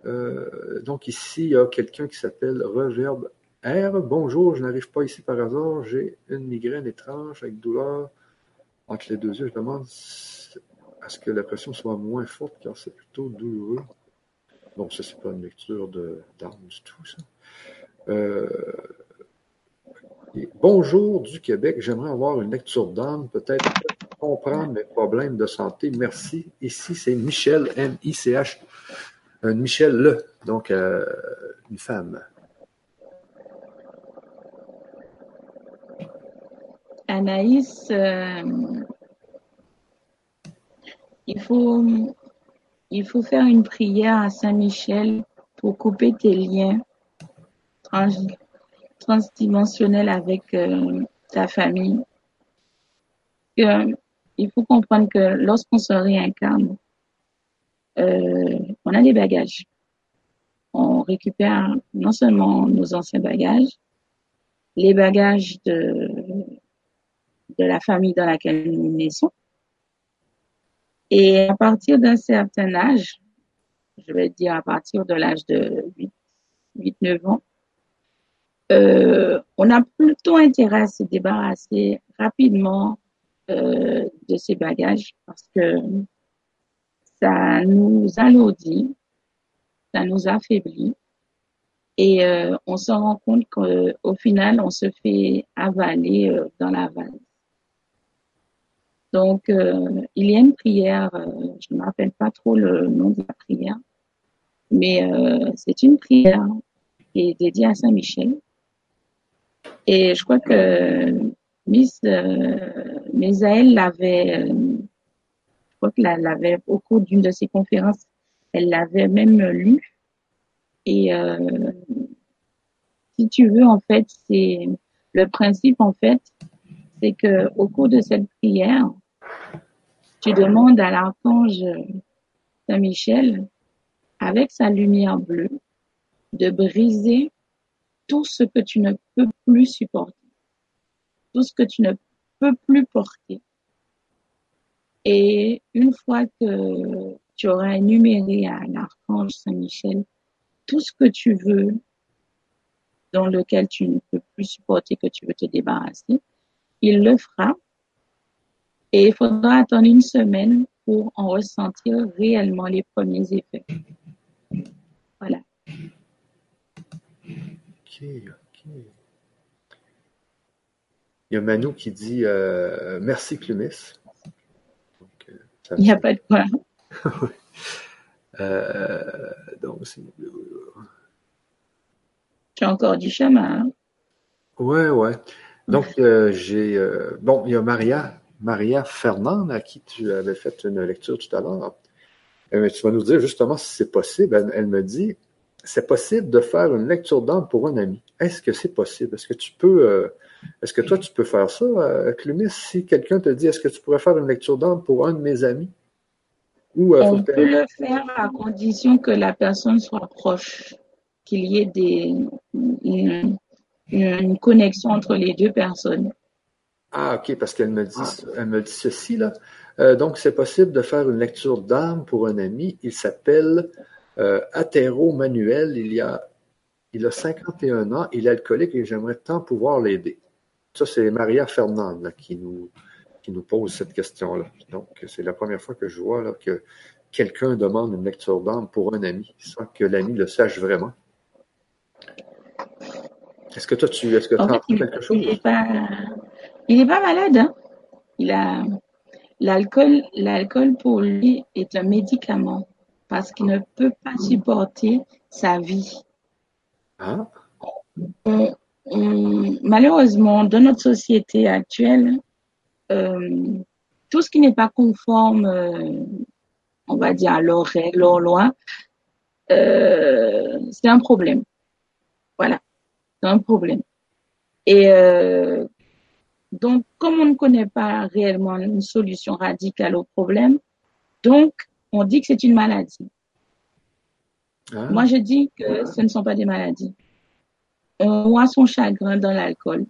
euh, donc ici, il y a quelqu'un qui s'appelle Reverb R. Bonjour, je n'arrive pas ici par hasard. J'ai une migraine étrange avec douleur entre les deux yeux. Je demande à ce que la pression soit moins forte car c'est plutôt douloureux. Bon, ça, c'est pas une lecture d'armes du tout, ça. Euh, bonjour du Québec, j'aimerais avoir une lecture d'âme, peut-être comprendre mes problèmes de santé. Merci. Ici, c'est Michel, M-I-C-H. Euh, Michel Le, donc euh, une femme. Anaïs, il faut il faut faire une prière à Saint-Michel pour couper tes liens transdimensionnels avec euh, ta famille. il faut comprendre que lorsqu'on se réincarne, euh, on a des bagages. On récupère non seulement nos anciens bagages, les bagages de, de la famille dans laquelle nous naissons. Et à partir d'un certain âge, je vais dire à partir de l'âge de 8, 8 9 ans, euh, on a plutôt intérêt à se débarrasser rapidement euh, de ces bagages parce que ça nous alourdit, ça nous affaiblit et euh, on se rend compte qu'au final, on se fait avaler dans la valse. Donc, il y a une prière, je ne me rappelle pas trop le nom de la prière, mais c'est une prière qui est dédiée à Saint-Michel. Et je crois que Miss euh, l'avait, je crois que l'avait au cours d'une de ses conférences, elle l'avait même lu. Et si tu veux, en fait, c'est le principe, en fait, c'est que au cours de cette prière, tu demandes à l'archange Saint-Michel, avec sa lumière bleue, de briser tout ce que tu ne peux plus supporter, tout ce que tu ne peux plus porter. Et une fois que tu auras énuméré à l'archange Saint-Michel tout ce que tu veux, dans lequel tu ne peux plus supporter, que tu veux te débarrasser, il le fera et il faudra attendre une semaine pour en ressentir réellement les premiers effets. Voilà. OK, OK. Il y a Manu qui dit euh, merci Clumis. Donc, euh, ça- Il n'y a pas de quoi. Euh, donc, c'est- Tu as encore du chemin. hein? ouais, ouais. Donc, euh, j'ai. euh, bon, il y a Maria, Maria Fernande à qui tu avais fait une lecture tout à l'heure. Euh, mais tu vas nous dire justement si c'est possible. Elle, elle me dit c'est possible de faire une lecture d'âme pour un ami. Est-ce que c'est possible? Est-ce que tu peux. euh, est-ce que toi, tu peux faire ça, euh, Clumis, si quelqu'un te dit est-ce que tu pourrais faire une lecture d'âme pour un de mes amis? Ou euh, On peut le faire à condition que la personne soit proche, qu'il y ait des, une, une connexion entre les deux personnes. Ah, ok, parce qu'elle me dit, elle me dit ceci, là. Euh, donc, c'est possible de faire une lecture d'âme pour un ami. Il s'appelle euh, Atero Manuel. Il y a, il a 51 ans. Il est alcoolique et j'aimerais tant pouvoir l'aider. Ça, c'est Maria Fernande là, qui nous, qui nous pose cette question-là. Donc, c'est la première fois que je vois là, que quelqu'un demande une lecture d'âme pour un ami, sans que l'ami le sache vraiment. Est-ce que toi, tu, est-ce que tu En fait, il quelque chose? il est pas, il est pas malade. Hein? Il a l'alcool, l'alcool pour lui est un médicament parce qu'il ne peut pas supporter sa vie. On- malheureusement, dans notre société actuelle, euh, tout ce qui n'est pas conforme, euh, on va dire, à leurs règles, leurs lois, euh, c'est un problème. Voilà, c'est un problème. Et euh, donc, comme on ne connaît pas réellement une solution radicale au problème, donc on dit que c'est une maladie. ah. Moi, je dis que ce ne sont pas des maladies. On noie son chagrin dans l'alcool.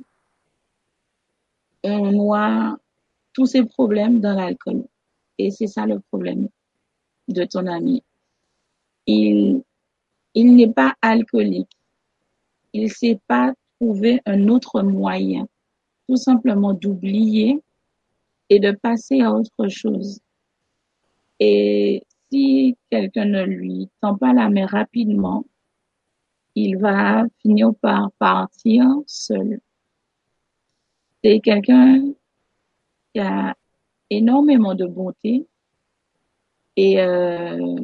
On noie tous ses problèmes dans l'alcool. Et c'est ça le problème de ton ami. Il, il n'est pas alcoolique. Il ne sait pas trouver un autre moyen, tout simplement d'oublier et de passer à autre chose. Et si quelqu'un ne lui tend pas la main rapidement, il va finir par partir seul. C'est quelqu'un qui a énormément de bonté et euh,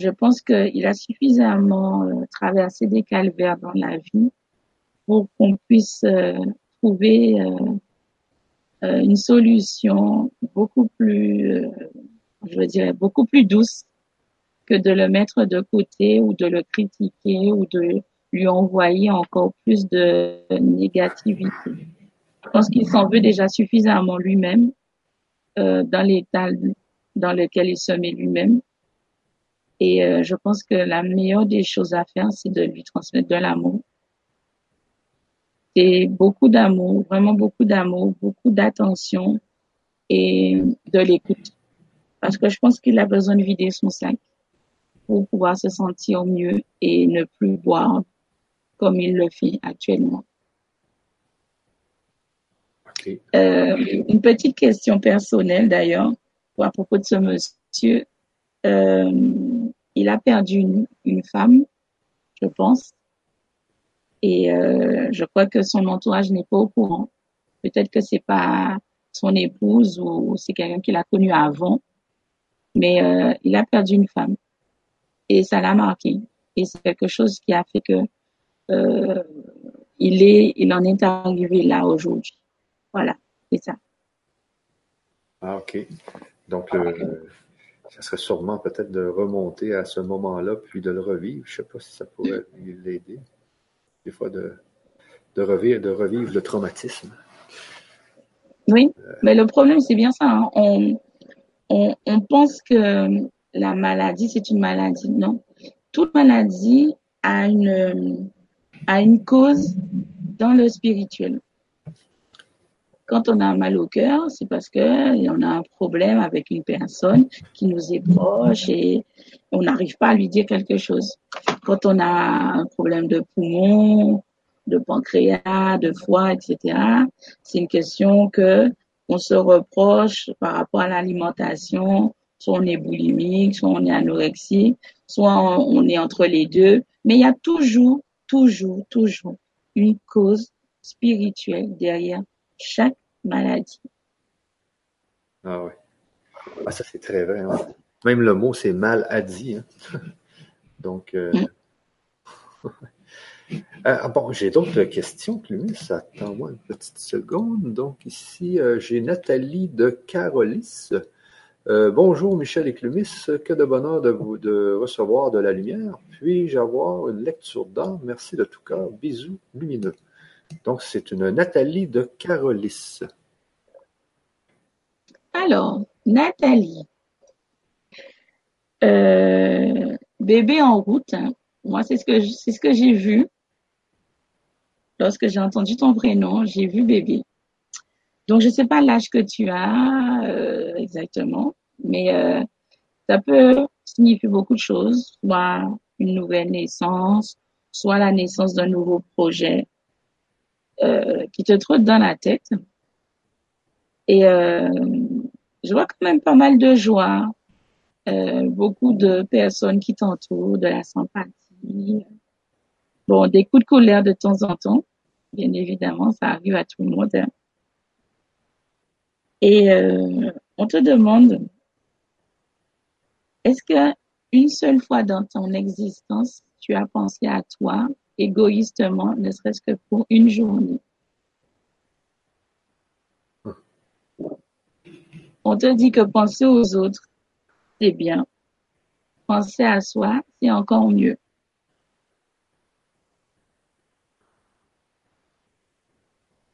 je pense qu'il a suffisamment euh, traversé des calvaires dans la vie pour qu'on puisse euh, trouver une solution beaucoup plus, je dirais, beaucoup plus douce que de le mettre de côté ou de le critiquer ou de lui envoyer encore plus de négativité. Je pense qu'il s'en veut déjà suffisamment lui-même euh, dans l'état dans lequel il se met lui-même. Et euh, je pense que la meilleure des choses à faire, c'est de lui transmettre de l'amour. C'est beaucoup d'amour, vraiment beaucoup d'amour, beaucoup d'attention et de l'écoute. Parce que je pense qu'il a besoin de vider son sac pour pouvoir se sentir mieux et ne plus boire comme il le fait actuellement. Euh, une petite question personnelle d'ailleurs à propos de ce monsieur. Euh, il a perdu une, femme, je pense, et euh, je crois que son entourage n'est pas au courant. Peut-être que c'est pas son épouse ou c'est quelqu'un qu'il a connu avant, mais euh, il a perdu une femme et ça l'a marqué. Et c'est quelque chose qui a fait que euh, il est, il en est arrivé là aujourd'hui. Voilà, c'est ça. Ah, ok. Donc, ça serait sûrement peut-être de remonter à ce moment-là, puis de le revivre. Je ne sais pas si ça pourrait l'aider. Des fois, de, de, revivre, de revivre le traumatisme. Oui, mais le problème, c'est bien ça. Hein. On, on, on pense que la maladie, c'est une maladie. Non. Toute maladie a une, a une cause dans le spirituel. Quand on a mal au cœur, c'est parce que on a un problème avec une personne qui nous est proche et on n'arrive pas à lui dire quelque chose. Quand on a un problème de poumon, de pancréas, de foie, etc., c'est une question que on se reproche par rapport à l'alimentation. Soit on est boulimique, soit on est anorexique, soit on est entre les deux. Mais il y a toujours, toujours, toujours une cause spirituelle derrière chaque maladie. Ah oui. Ah, ça, c'est très vrai. Hein. Même le mot, c'est maladie. Hein. Donc, euh... Euh bon, j'ai d'autres questions, Clumis. Attends-moi une petite seconde. Donc, ici, euh, j'ai Nathalie de Carolis. Euh, bonjour, Michel et Clumis. Que de bonheur de recevoir de la lumière. Puis-je avoir une lecture d'âme? Merci de tout cœur. Bisous lumineux. Donc, c'est une Nathalie de Carolis. Alors, Nathalie. Euh, bébé en route. Hein. Moi, c'est ce que j'ai vu. Lorsque j'ai entendu ton prénom, j'ai vu bébé. Donc, je ne sais pas l'âge que tu as euh, exactement, mais euh, ça peut signifier beaucoup de choses, soit une nouvelle naissance, soit la naissance d'un nouveau projet, euh, qui te trotte dans la tête. Et euh, je vois quand même pas mal de joie, euh, beaucoup de personnes qui t'entourent, de la sympathie. Bon, des coups de colère de temps en temps, bien évidemment, ça arrive à tout le monde. Et euh, on te demande, est-ce que une seule fois dans ton existence, tu as pensé à toi égoïstement, ne serait-ce que pour une journée? On te dit que penser aux autres, c'est bien. Penser à soi, c'est encore mieux.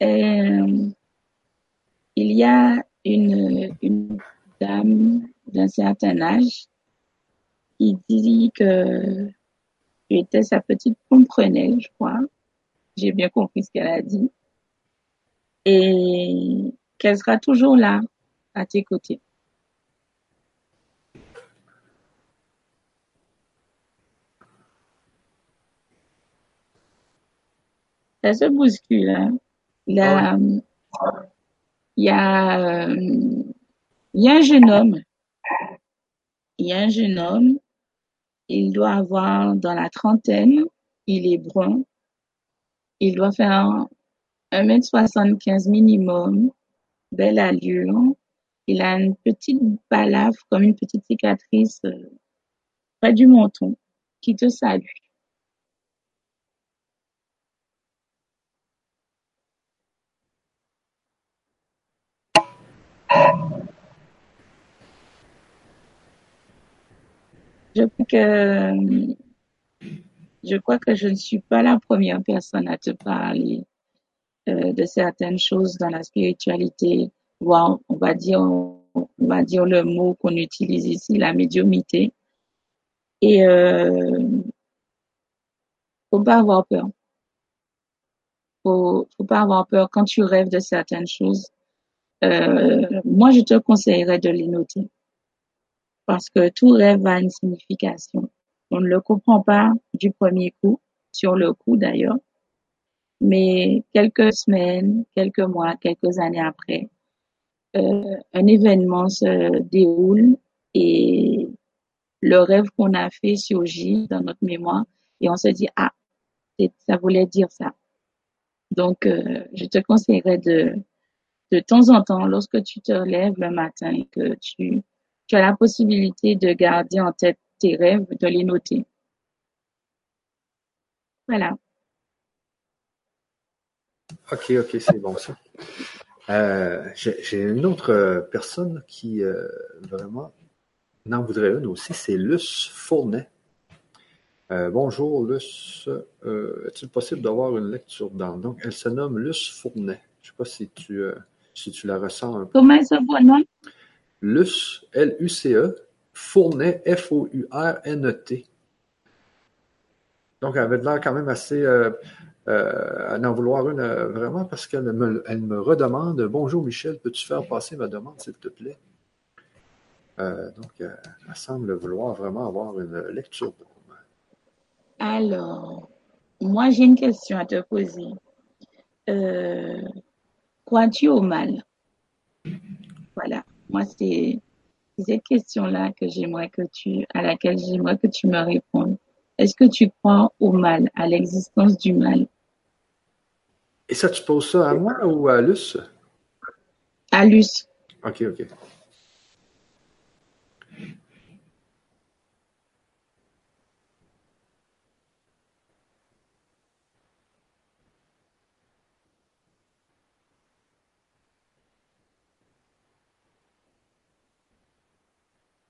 Il y a une, dame d'un certain âge qui dit que était sa petite comprenelle, je crois. J'ai bien compris ce qu'elle a dit. Et qu'elle sera toujours là, à tes côtés. Ça se bouscule. Hein. Là, il y a, il y a un jeune homme. Il y a un jeune homme il doit avoir dans la trentaine, il est brun, il doit faire 1m75 minimum, belle allure. Il a une petite balafre, comme une petite cicatrice euh, près du menton, qui te salue. Je crois que je crois que je ne suis pas la première personne à te parler euh, de certaines choses dans la spiritualité, voire on va dire on va dire le mot qu'on utilise ici, la médiumité. Et euh, faut pas avoir peur. Faut, faut pas avoir peur quand tu rêves de certaines choses. Euh, moi, je te conseillerais de les noter parce que tout rêve a une signification. On ne le comprend pas du premier coup, sur le coup d'ailleurs, mais quelques semaines, quelques mois, quelques années après, euh, un événement se déroule et le rêve qu'on a fait surgit dans notre mémoire et on se dit ah ça voulait dire ça. Donc euh, je te conseillerais de de temps en temps lorsque tu te lèves le matin et que tu as la possibilité de garder en tête tes rêves, de les noter. Voilà. Ok, ok, c'est bon ça. Euh, j'ai une autre personne qui euh, vraiment n'en voudrait une aussi, c'est Luce Fournet. Euh, bonjour Luce, est-il possible d'avoir une lecture dans Donc, elle se nomme Luce Fournet. Je ne sais pas si tu, si tu la ressens un peu. Comment elle s'appelle, non? Luce, L-U-C-E, Fournet, F-O-U-R-N-E-T. Donc, elle avait l'air quand même assez euh, euh, à en vouloir une euh, vraiment parce qu'elle me, elle me redemande Bonjour Michel, peux-tu faire passer ma demande, s'il te plaît? donc, elle semble vouloir vraiment avoir une lecture Alors, moi, j'ai une question à te poser. Crois-tu au mal? Voilà. Moi, c'est cette question-là que j'aimerais que tu, à laquelle j'aimerais que tu me répondes. Est-ce que tu crois au mal, à l'existence du mal? Et ça, tu poses ça à moi ou à Luce? À Luce. OK, OK.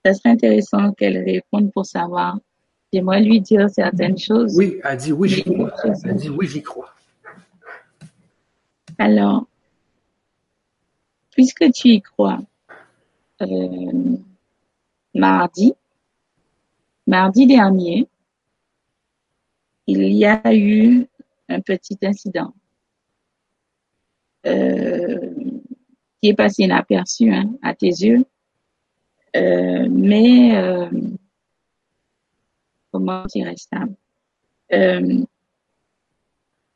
Ça serait intéressant qu'elle réponde pour savoir. J'aimerais lui dire certaines choses. Oui, elle dit oui, j'y crois. Elle dit oui, j'y crois. Alors, puisque tu y crois, euh, mardi, mardi dernier, il y a eu un petit incident euh, qui est passé inaperçu hein, à tes yeux, mais euh, comment dirais-je ça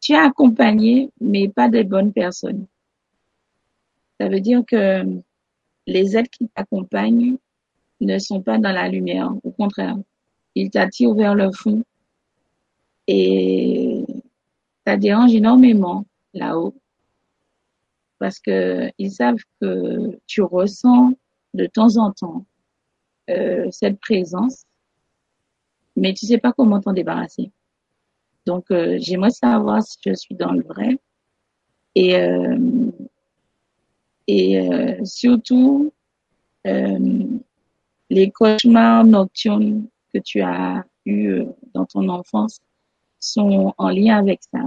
Tu es accompagné, mais pas des bonnes personnes. Ça veut dire que les êtres qui t'accompagnent ne sont pas dans la lumière. Au contraire, ils t'attirent vers le fond et ça dérange énormément là-haut parce que ils savent que tu ressens de temps en temps euh, cette présence, mais tu sais pas comment t'en débarrasser. Donc, euh, j'aimerais savoir si je suis dans le vrai et euh, et euh, surtout les cauchemars nocturnes que tu as eu dans ton enfance sont en lien avec ça.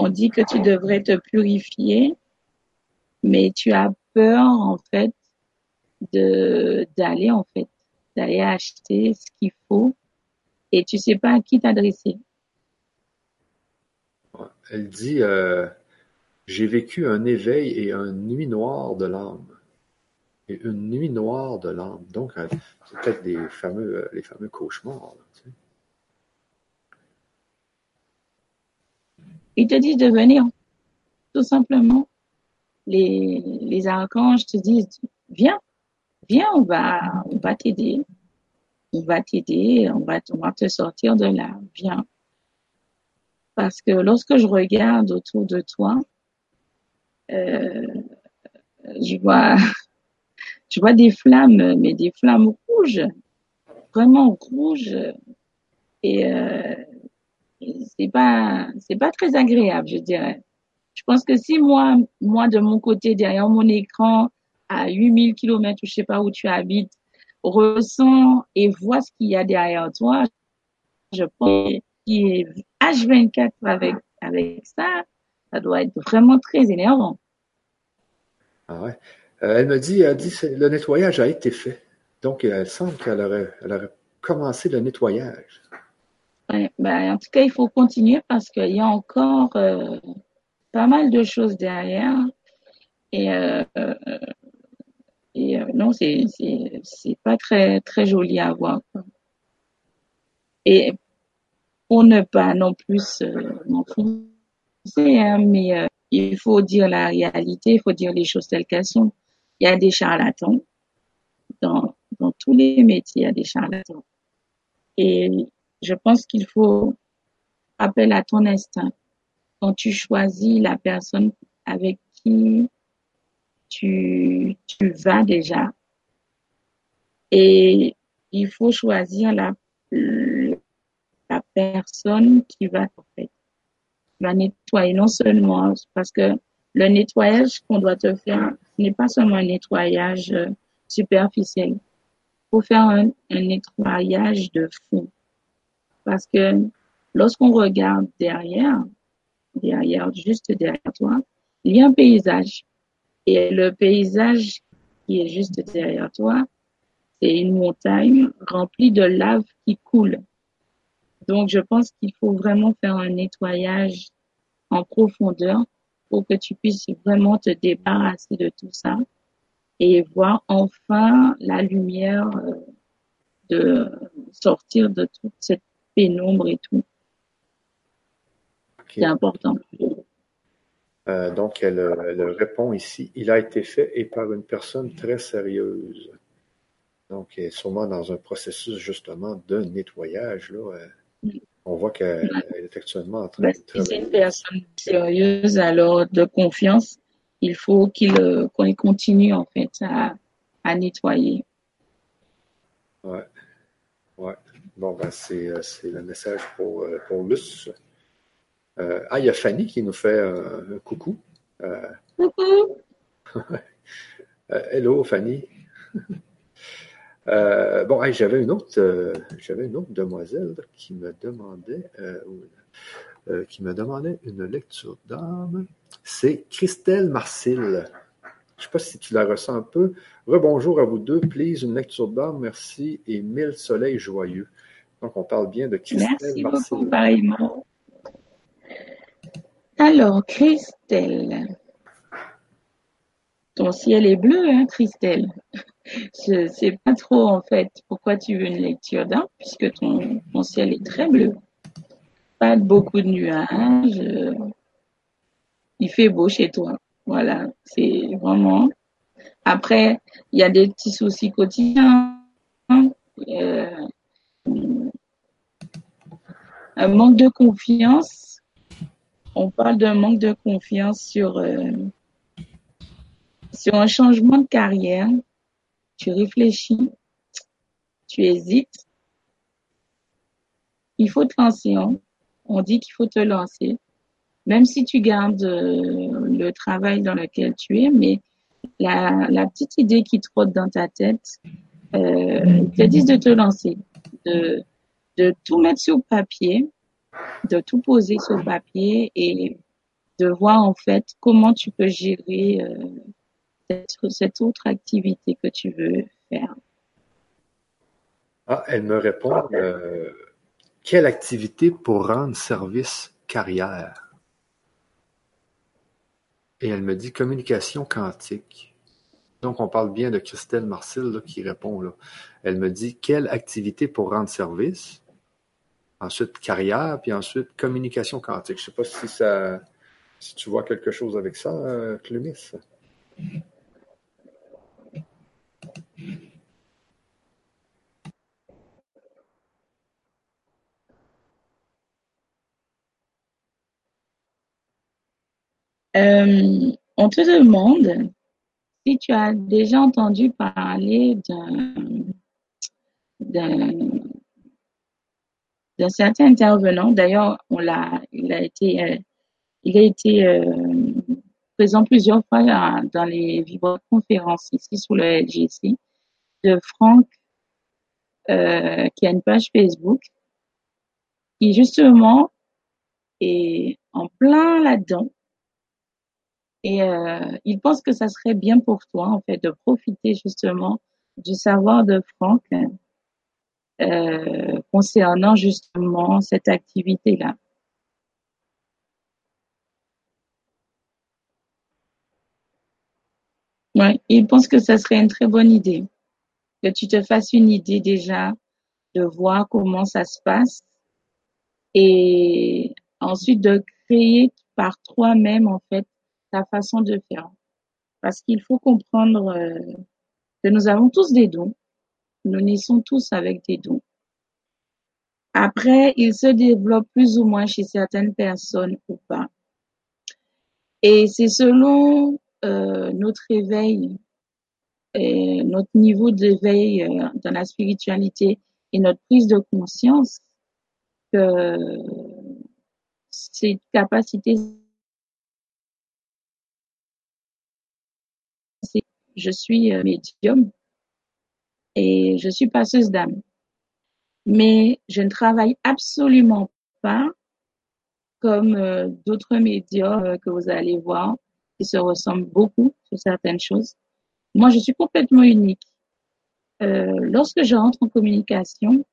On dit que tu devrais te purifier, mais tu as peur en fait d'aller acheter ce qu'il faut et tu sais pas à qui t'adresser. Elle dit euh, j'ai vécu un éveil et une nuit noire de l'âme. Et une nuit noire de l'âme. Donc, euh, c'est peut-être des fameux, euh, les fameux cauchemars. Ils te disent de venir. Tout simplement. Les, les archanges te disent, viens, viens, on va, on va t'aider. On va t'aider, on va, on va te sortir de là. Viens. Parce que lorsque je regarde autour de toi, euh, je vois, je vois des flammes, mais des flammes rouges, vraiment rouges. Et euh, c'est pas c'est pas très agréable, je dirais. Je pense que si moi moi de mon côté derrière mon écran à 8000 km ou je sais pas où tu habites ressens et vois ce qu'il y a derrière toi, je pense qu'il est H24 avec avec ça, ça doit être vraiment très énervant. Ah ouais. Euh, elle me dit, elle dit le nettoyage a été fait. Donc, elle semble qu'elle aurait, elle aurait commencé le nettoyage. Ben, en tout cas, il faut continuer parce qu'il y a encore euh, pas mal de choses derrière. Et, euh, et non, c'est pas très, très joli à voir. Et pour ne pas non plus m'enfoncer, hein, mais il faut dire la réalité, il faut dire les choses telles qu'elles sont. Il y a des charlatans. Dans, dans tous les métiers, il y a des charlatans. Et je pense qu'il faut appeler à ton instinct. Quand tu choisis la personne avec qui tu, vas déjà, et il faut choisir la, la personne qui va fait va nettoyer non seulement parce que le nettoyage qu'on doit te faire n'est pas seulement un nettoyage superficiel. Il faut faire un, nettoyage de fond. Parce que lorsqu'on regarde derrière, derrière, juste derrière toi, il y a un paysage. Et le paysage qui est juste derrière toi, c'est une montagne remplie de lave qui coule. Donc, je pense qu'il faut vraiment faire un nettoyage en profondeur pour que tu puisses vraiment te débarrasser de tout ça et voir enfin la lumière euh, de sortir de toute cette pénombre et tout. C'est important. Euh, donc, elle, elle, répond ici, il a été fait et par une personne très sérieuse. Donc, elle est sûrement dans un processus justement de nettoyage. Là. On voit qu'elle est actuellement en train ben, de travailler. Si c'est une personne sérieuse, alors de confiance, il faut qu'il euh, qu'on continue en fait à, à nettoyer. Ouais. Ouais. Bon, ben, c'est, euh, c'est le message pour, euh, pour Luce. Euh, ah, il y a Fanny qui nous fait un coucou. Euh, coucou! hello, Fanny. Euh, bon, j'avais une autre, euh, j'avais une autre demoiselle qui me demandait, euh, qui me demandait une lecture d'âme. C'est Christelle Marcil. Je ne sais pas si tu la ressens un peu. Rebonjour à vous deux, please, une lecture d'âme, merci et mille soleils joyeux. Donc, on parle bien de Christelle merci. Beaucoup, pareillement. Alors, Christelle. Ton ciel est bleu, hein, Christelle je sais pas trop en fait pourquoi tu veux une lecture d'un, puisque ton, ton ciel est très bleu. Pas beaucoup de nuages. Euh, il fait beau chez toi. Voilà, c'est vraiment. Après, il y a des petits soucis quotidiens. Hein. Euh, un manque de confiance. On parle d'un manque de confiance sur, euh, sur un changement de carrière tu réfléchis, tu hésites. Il faut te lancer. Hein. On dit qu'il faut te lancer. Même si tu gardes euh, le travail dans lequel tu es, mais la, petite idée qui trotte dans ta tête euh, te dit de te lancer, de tout mettre sur papier, de tout poser sur papier et de voir en fait comment tu peux gérer euh, cette, autre activité que tu veux faire. Ah, elle me répond euh, quelle activité pour rendre service carrière? Et elle me dit communication quantique. Donc, on parle bien de Christelle Marcel qui répond. Là. Elle me dit quelle activité pour rendre service? Ensuite, carrière, puis ensuite, communication quantique. Je ne sais pas si ça tu vois quelque chose avec ça, euh, Clémis. Euh, on te demande si tu as déjà entendu parler d'un d'un certain intervenant. D'ailleurs, il a été, euh, euh, présent plusieurs fois dans les conférences ici sous le LGC de Franck, qui a une page Facebook, qui justement est en plein là-dedans. Et euh, il pense que ça serait bien pour toi, en fait, de profiter justement du savoir de Franck euh, concernant justement cette activité-là. Ouais, il pense que ça serait une très bonne idée, que tu te fasses une idée déjà de voir comment ça se passe et ensuite de créer par toi-même en fait ta façon de faire. Parce qu'il faut comprendre euh, que nous avons tous des dons. Nous naissons tous avec des dons. Après, ils se développent plus ou moins chez certaines personnes ou pas. Et c'est selon euh, notre éveil, notre niveau d'éveil euh, dans la spiritualité et notre prise de conscience que cette capacité je suis euh, médium et je suis passeuse d'âme. Mais je ne travaille absolument pas comme euh, d'autres médias euh, que vous allez voir qui se ressemblent beaucoup sur certaines choses. Moi, je suis complètement unique. lorsque je rentre en communication,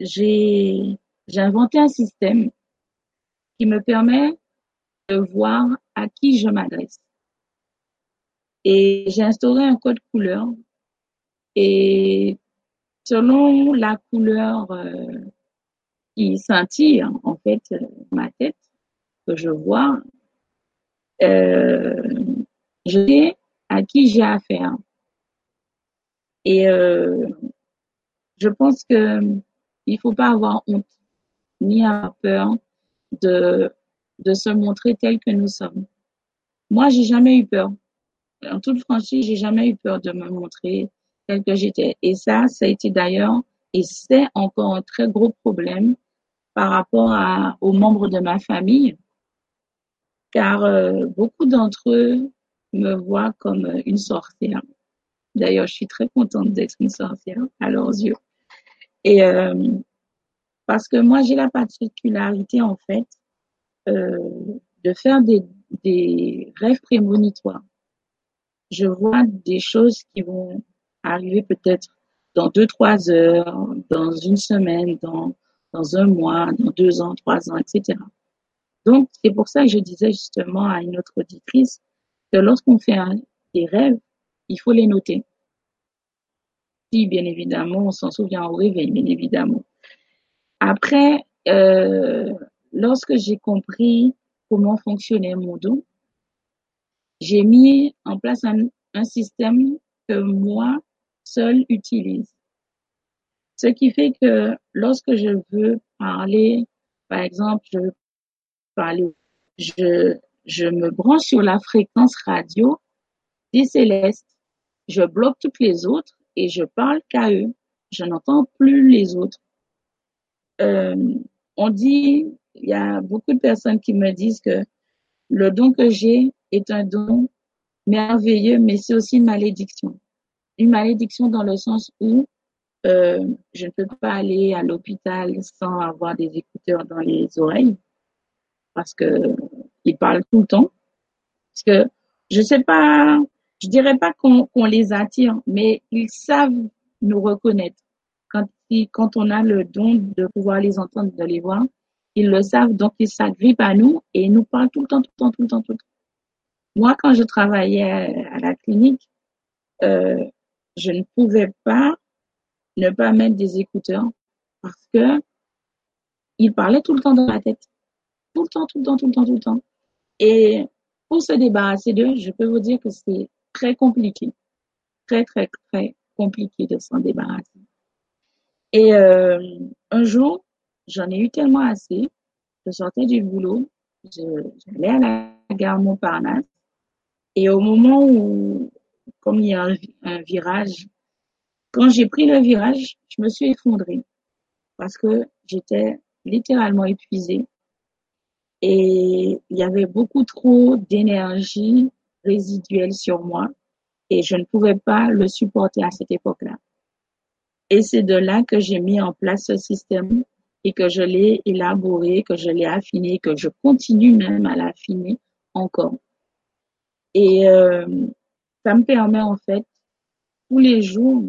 j'ai inventé un système qui me permet de voir à qui je m'adresse. Et j'ai instauré un code couleur. Et selon la couleur euh, qui scintille, en fait, euh, ma tête, que je vois, euh, je sais à qui j'ai affaire. Et je pense que il faut pas avoir honte ni avoir peur de, de se montrer tel que nous sommes. Moi, j'ai jamais eu peur en toute franchise, j'ai jamais eu peur de me montrer tel que j'étais. Et ça, ça a été d'ailleurs, et c'est encore un très gros problème par rapport aux membres de ma famille, car euh, beaucoup d'entre eux me voient comme une sorcière. D'ailleurs, je suis très contente d'être une sorcière à leurs yeux. Et euh, parce que moi, j'ai la particularité, en fait, euh, de faire des, des rêves prémonitoires je vois des choses qui vont arriver peut-être dans deux, trois heures, dans une semaine, dans, dans un mois, dans deux ans, trois ans, etc. Donc, c'est pour ça que je disais justement à une autre auditrice que lorsqu'on fait des rêves, il faut les noter. Si, bien évidemment, on s'en souvient au réveil, bien évidemment. Après, euh, lorsque j'ai compris comment fonctionnait mon dos, j'ai mis en place un, un système que moi seul utilise. Ce qui fait que lorsque je veux parler, par exemple, je veux parler, je, je me branche sur la fréquence radio des célestes. Je bloque toutes les autres et je parle qu'à eux. Je n'entends plus les autres. Euh, on dit, il y a beaucoup de personnes qui me disent que le don que j'ai est un don merveilleux, mais c'est aussi une malédiction. Une malédiction dans le sens où euh, je ne peux pas aller à l'hôpital sans avoir des écouteurs dans les oreilles parce que ils parlent tout le temps. Parce que je sais pas, je dirais pas qu'on les attire, mais ils savent nous reconnaître. Quand, quand on a le don de pouvoir les entendre, de les voir, ils le savent, donc ils s'agrippent à nous et ils nous parlent tout le temps, tout le temps, tout le temps, tout le temps. Moi, quand je travaillais à la clinique, euh, je ne pouvais pas ne pas mettre des écouteurs parce que il parlait tout le temps dans ma tête. Tout le temps, tout le temps, tout le temps, tout le temps. Et pour se débarrasser d'eux, je peux vous dire que c'est très compliqué. Très, très, très compliqué de s'en débarrasser. Et euh, un jour, j'en ai eu tellement assez. Je sortais du boulot, j'allais à la gare Montparnasse et au moment où, un, virage, quand j'ai pris le virage, je me suis effondrée parce que j'étais littéralement épuisée et il y avait beaucoup trop d'énergie résiduelle sur moi et je ne pouvais pas le supporter à cette époque-là. Et c'est de là que j'ai mis en place ce système et que je l'ai élaboré, que je l'ai affiné, que je continue même à l'affiner encore. Et euh, ça me permet en fait tous les jours,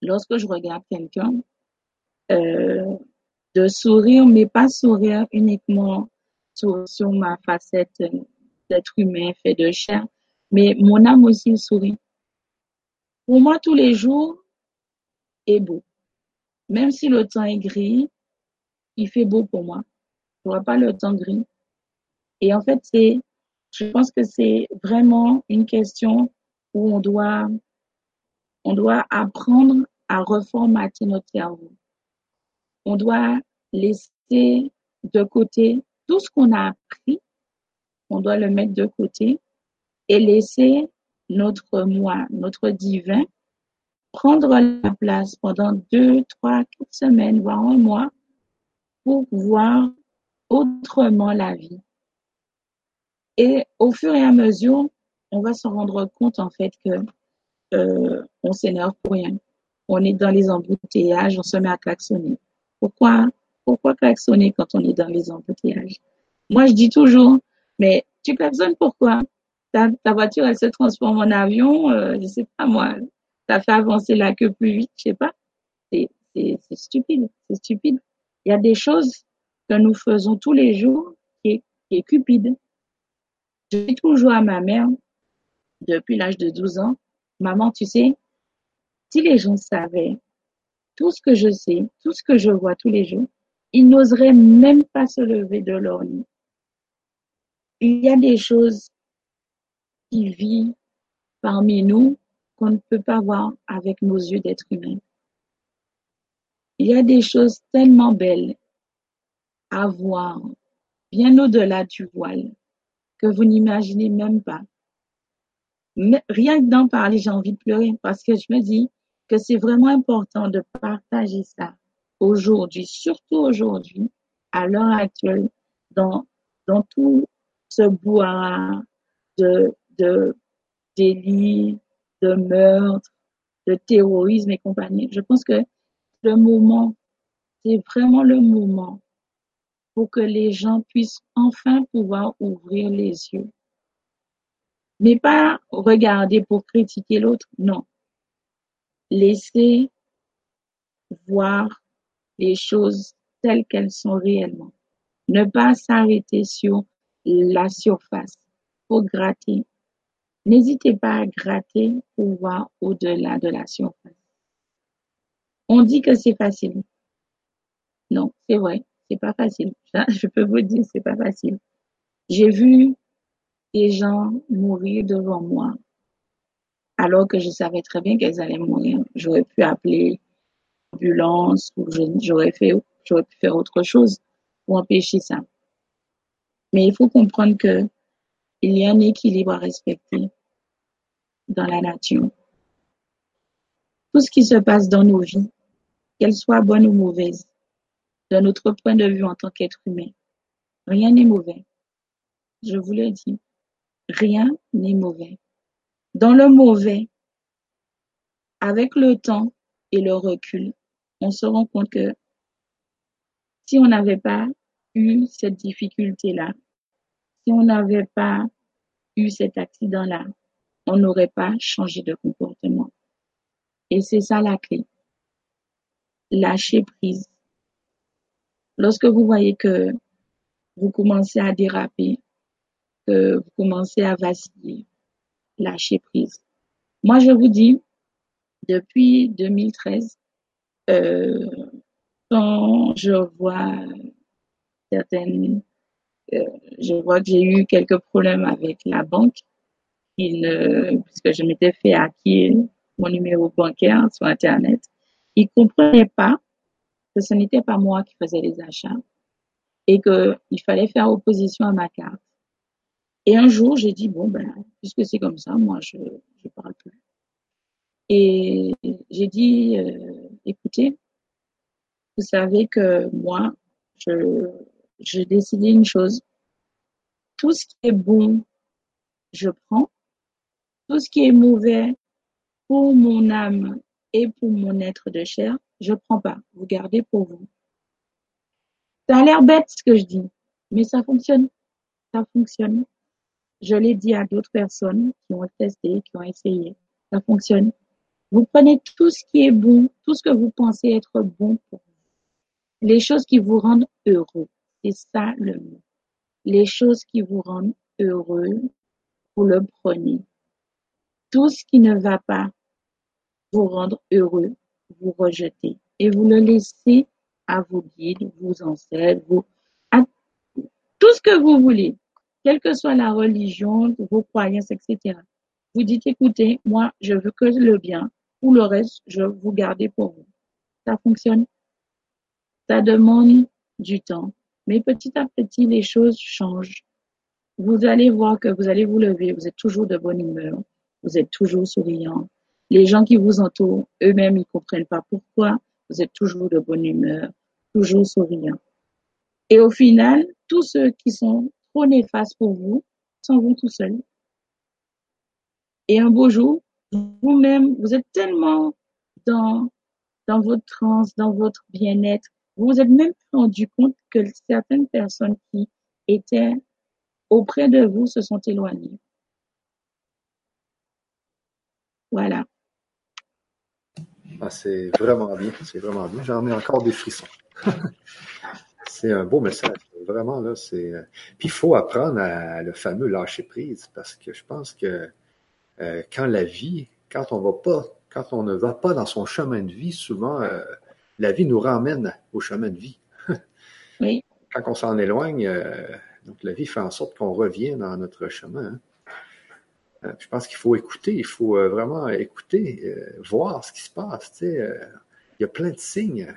lorsque je regarde quelqu'un, euh, de sourire, mais pas sourire uniquement sur, sur ma facette d'être humain fait de chair, mais mon âme aussi sourit. Pour moi, tous les jours est beau. Même si le temps est gris, il fait beau pour moi. Je vois pas le temps gris. Et en fait, c'est, je pense que c'est vraiment une question où on doit, on doit apprendre à reformater notre cerveau. On doit laisser de côté tout ce qu'on a appris, on doit le mettre de côté et laisser notre moi, notre divin, prendre la place pendant deux, trois, quatre semaines, voire un mois, pour voir autrement la vie. Et au fur et à mesure, on va se rendre compte en fait que euh, on s'énerve pour rien. On est dans les embouteillages, on se met à klaxonner. Pourquoi, pourquoi klaxonner quand on est dans les embouteillages? Moi, je dis toujours, mais tu klaxonnes pourquoi? Ta, ta, voiture, elle se transforme en avion, euh, je sais pas moi, ça fait avancer la queue plus vite, je sais pas. C'est stupide, c'est stupide. Il y a des choses que nous faisons tous les jours qui est, qui est cupide. Je dis toujours à ma mère, depuis l'âge de 12 ans, maman, tu sais, si les gens savaient tout ce que je sais, tout ce que je vois tous les jours, ils n'oseraient même pas se lever de leur lit. Il y a des choses qui vivent parmi nous qu'on ne peut pas voir avec nos yeux d'être humain. Il y a des choses tellement belles à voir, bien au-delà du voile, que vous n'imaginez même pas. Mais rien que d'en parler, j'ai envie de pleurer parce que je me dis que c'est vraiment important de partager ça aujourd'hui, surtout aujourd'hui, à l'heure actuelle, dans, dans tout ce bois de, de délits, de meurtres, de terrorisme et compagnie. Je pense que le moment, c'est vraiment le moment pour que les gens puissent enfin pouvoir ouvrir les yeux. Mais pas regarder pour critiquer l'autre, non. Laisser voir les choses telles qu'elles sont réellement. Ne pas s'arrêter sur la surface. Faut gratter. N'hésitez pas à gratter pour voir au-delà de la surface. On dit que c'est facile. Non, c'est vrai, c'est pas facile. Je peux vous dire, c'est pas facile. J'ai vu des gens mourir devant moi, alors que je savais très bien qu'elles allaient mourir. J'aurais pu appeler l'ambulance ou j'aurais fait, j'aurais pu faire autre chose pour empêcher ça. Mais il faut comprendre que il y a un équilibre à respecter dans la nature. Tout ce qui se passe dans nos vies, qu'elles soient bonnes ou mauvaises, de notre point de vue en tant qu'être humain, rien n'est mauvais. Je vous le dis, rien n'est mauvais. Dans le mauvais, avec le temps et le recul, on se rend compte que si on n'avait pas eu cette difficulté-là, si on n'avait pas eu cet accident-là, on n'aurait pas changé de comportement. Et c'est ça la clé. Lâcher prise. Lorsque vous voyez que vous commencez à déraper, vous commencez à vaciller, lâcher prise. Moi, je vous dis, depuis 2013, euh, quand je vois certaines, euh, je vois que j'ai eu quelques problèmes avec la banque, puisque je m'étais fait acquérir mon numéro bancaire sur Internet, il ne comprenait pas que ce n'était pas moi qui faisais les achats et qu'il fallait faire opposition à ma carte. Et un jour, j'ai dit, bon, ben, puisque c'est comme ça, moi, je ne parle plus. Et j'ai dit, euh, écoutez, vous savez que moi, je, j'ai décidé une chose. Tout ce qui est bon, je prends tout ce qui est mauvais pour mon âme et pour mon être de chair, je prends pas. Vous gardez pour vous. Ça a l'air bête ce que je dis, mais ça fonctionne. Ça fonctionne. Je l'ai dit à d'autres personnes qui ont testé, qui ont essayé. Ça fonctionne. Vous prenez tout ce qui est bon, tout ce que vous pensez être bon pour vous. Les choses qui vous rendent heureux. C'est ça le mot. Les choses qui vous rendent heureux, vous le prenez. Tout ce qui ne va pas vous rendre heureux, vous rejetez et vous le laissez à vos guides, vos ancêtres, vos, à tout ce que vous voulez, quelle que soit la religion, vos croyances, etc. Vous dites, écoutez, moi, je veux que le bien, ou le reste, je vous garder pour vous. Ça fonctionne. Ça demande du temps. Mais petit à petit, les choses changent. Vous allez voir que vous allez vous lever, vous êtes toujours de bonne humeur, vous êtes toujours souriant. Les gens qui vous entourent, eux-mêmes, ils comprennent pas pourquoi vous êtes toujours de bonne humeur, toujours souriant. Et au final, tous ceux qui sont trop néfastes pour vous s'en vont tout seuls. Et un beau jour, vous-même, vous êtes tellement dans, dans votre transe, dans votre bien-être, vous vous êtes même rendu compte que certaines personnes qui étaient auprès de vous se sont éloignées. Voilà. Ah, c'est vraiment bien, c'est vraiment bien. J'en ai encore des frissons. c'est un beau message, vraiment là. C'est euh, puis il faut apprendre à le fameux lâcher prise parce que je pense que euh, quand la vie, quand on va pas, quand on ne va pas dans son chemin de vie, souvent euh, la vie nous ramène au chemin de vie. oui. Quand on s'en éloigne, donc la vie fait en sorte qu'on revient dans notre chemin. Hein. Je pense qu'il faut écouter, il faut vraiment écouter, voir ce qui se passe. Tu sais, il y a plein de signes.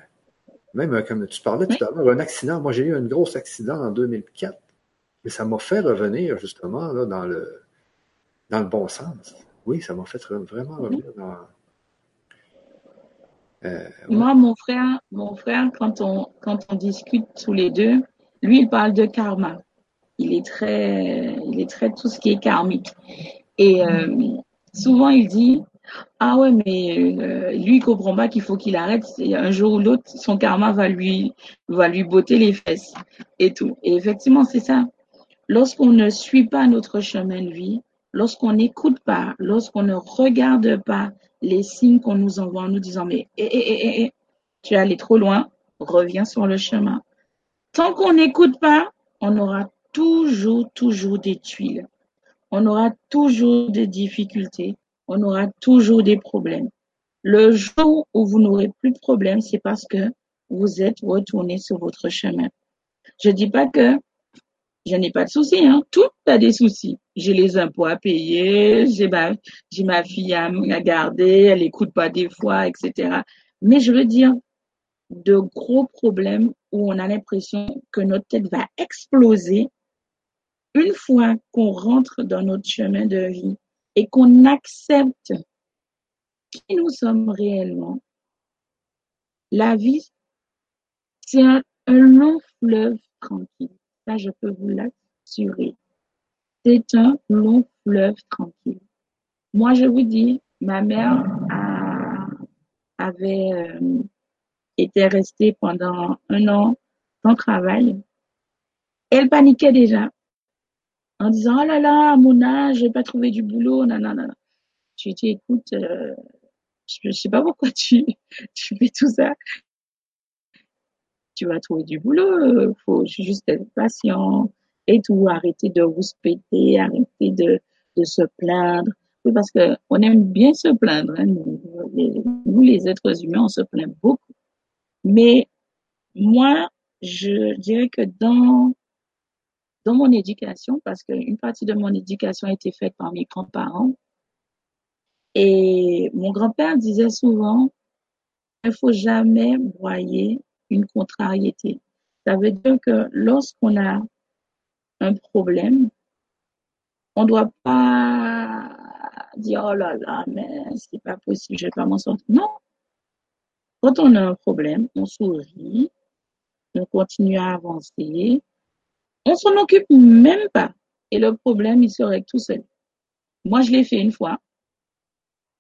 Même comme tu parlais tout à l'heure, un accident. Moi, j'ai eu un gros accident en 2004, mais ça m'a fait revenir justement là, dans le dans le bon sens. Oui, ça m'a fait vraiment revenir dans. Euh, Moi, mon frère, mon frère, quand on, quand on discute tous les deux, lui, il parle de karma. Il est très, il est très tout ce qui est karmique. Et euh, souvent, il dit, ah ouais, mais euh, lui, il comprend pas qu'il faut qu'il arrête. Un jour ou l'autre, son karma va lui, va lui botter les fesses et tout. Et effectivement, c'est ça. Lorsqu'on ne suit pas notre chemin de vie, lorsqu'on n'écoute pas, lorsqu'on ne regarde pas les signes qu'on nous envoie en nous disant mais eh, eh, eh, tu es allé trop loin, reviens sur le chemin. Tant qu'on n'écoute pas, on aura toujours, toujours des tuiles. On aura toujours des difficultés. On aura toujours des problèmes. Le jour où vous n'aurez plus de problèmes, c'est parce que vous êtes retourné sur votre chemin. Je dis pas que je n'ai pas de soucis, hein. Tout a des soucis. J'ai les impôts à payer, j'ai ma, fille à, garder, elle écoute pas des fois, etc. Mais je veux dire, de gros problèmes où on a l'impression que notre tête va exploser une fois qu'on rentre dans notre chemin de vie et qu'on accepte qui nous sommes réellement. La vie, c'est un long fleuve tranquille je peux vous l'assurer. C'est un long fleuve tranquille. Moi, je vous dis, ma mère avait euh, été restée pendant un an sans travail. Elle paniquait déjà en disant, oh là là, à mon âge, j'ai pas trouvé du boulot. Non, non, non. Je lui ai dit, écoute, euh, je sais pas pourquoi tu, fais tout ça tu vas trouver du boulot, faut juste être patient et tout, arrêter de vous péter, arrêter de, de se plaindre. Oui, parce que on aime bien se plaindre. Hein, nous, les, êtres humains, on se plaint beaucoup. Mais moi, je dirais que dans dans mon éducation, parce qu'une partie de mon éducation a été faite par mes grands-parents, et mon grand-père disait souvent, il faut jamais broyer une contrariété. Ça veut dire que lorsqu'on a un problème, on ne doit pas dire oh là là, mais c'est pas possible, je vais pas m'en sortir. Non. Quand on a un problème, on sourit, on continue à avancer, on s'en occupe même pas. Et le problème, il se règle tout seul. Moi, je l'ai fait une fois,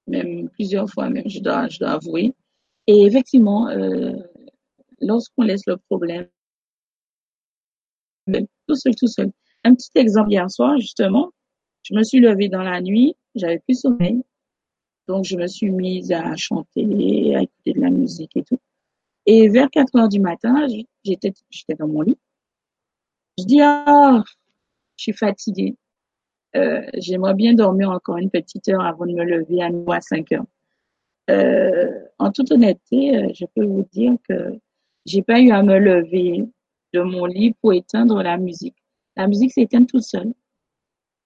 même plusieurs fois, même, je dois, je dois avouer. Et effectivement, euh, lorsqu'on laisse le problème tout seul, tout seul. Un petit exemple hier soir, justement, je me suis levée dans la nuit, j'avais plus sommeil. Donc, je me suis mise à chanter, à écouter de la musique et tout. Et vers 4 heures du matin, j'étais, j'étais dans mon lit. Je dis, ah, je suis fatiguée. Euh, j'aimerais bien dormir encore une petite heure avant de me lever à nouveau à 5 heures. Euh, en toute honnêteté, euh, je peux vous dire que j'ai pas eu à me lever de mon lit pour éteindre la musique. La musique s'éteint toute seule.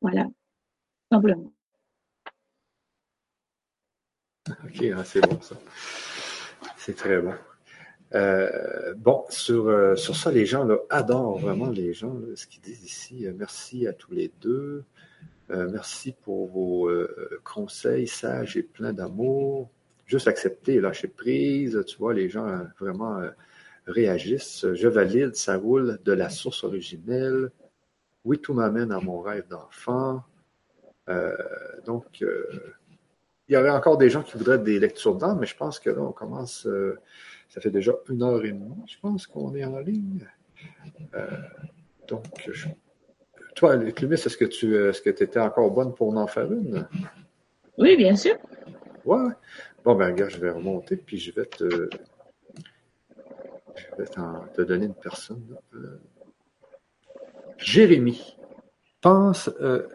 Voilà, simplement. Ok, ah, c'est bon ça. C'est très bon. Euh, bon, sur, euh, sur ça, les gens adorent vraiment les gens, ce qu'ils disent ici. Euh, merci à tous les deux. merci pour vos conseils sages et pleins d'amour. Juste accepter, lâcher prise. Tu vois, les gens vraiment réagissent. Je valide, ça roule de la source originelle. Oui, tout m'amène à mon rêve d'enfant. donc, il y aurait encore des gens qui voudraient des lectures d'âme, mais je pense que là, on commence ça fait déjà une heure et demie, je pense, qu'on est en ligne. Euh, donc, toi, Clémis, est-ce que tu est-ce que étais encore bonne pour en faire une? Oui, bien sûr. Ouais. Bon, ben, regarde, je vais remonter, puis je vais te. Je vais te donner une personne. Euh, Jérémy. Pense, euh,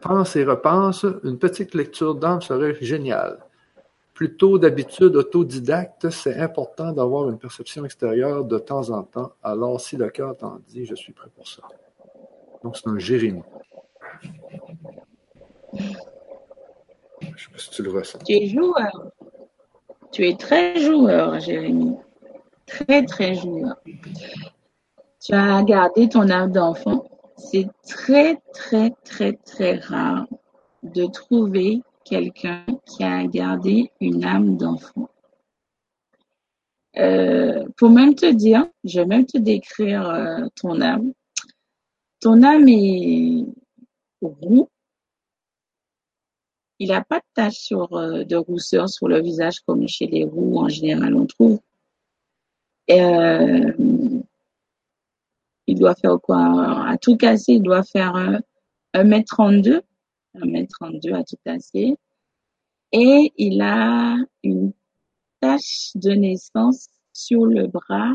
pense et repense. Une petite lecture d'âme serait géniale. Plutôt d'habitude autodidacte, c'est important d'avoir une perception extérieure de temps en temps. Alors, si le cœur t'en dit, je suis prêt pour ça. Donc, c'est un Jérémie. Je ne sais pas si tu le ressens. Tu es joueur. Tu es très joueur, Jérémie. Très, très joueur. Tu as gardé ton âme d'enfant. C'est très, très, très, très rare de trouver quelqu'un qui a gardé une âme d'enfant. Euh, pour même te dire, je vais même te décrire euh, ton âme. Ton âme est roux. Il n'a pas de tache sur, euh, de rousseur sur le visage comme chez les roux en général on trouve. il doit faire quoi? À tout casser, il doit faire 1m32 1m32 à tout casser. Et il a une tache de naissance sur le bras,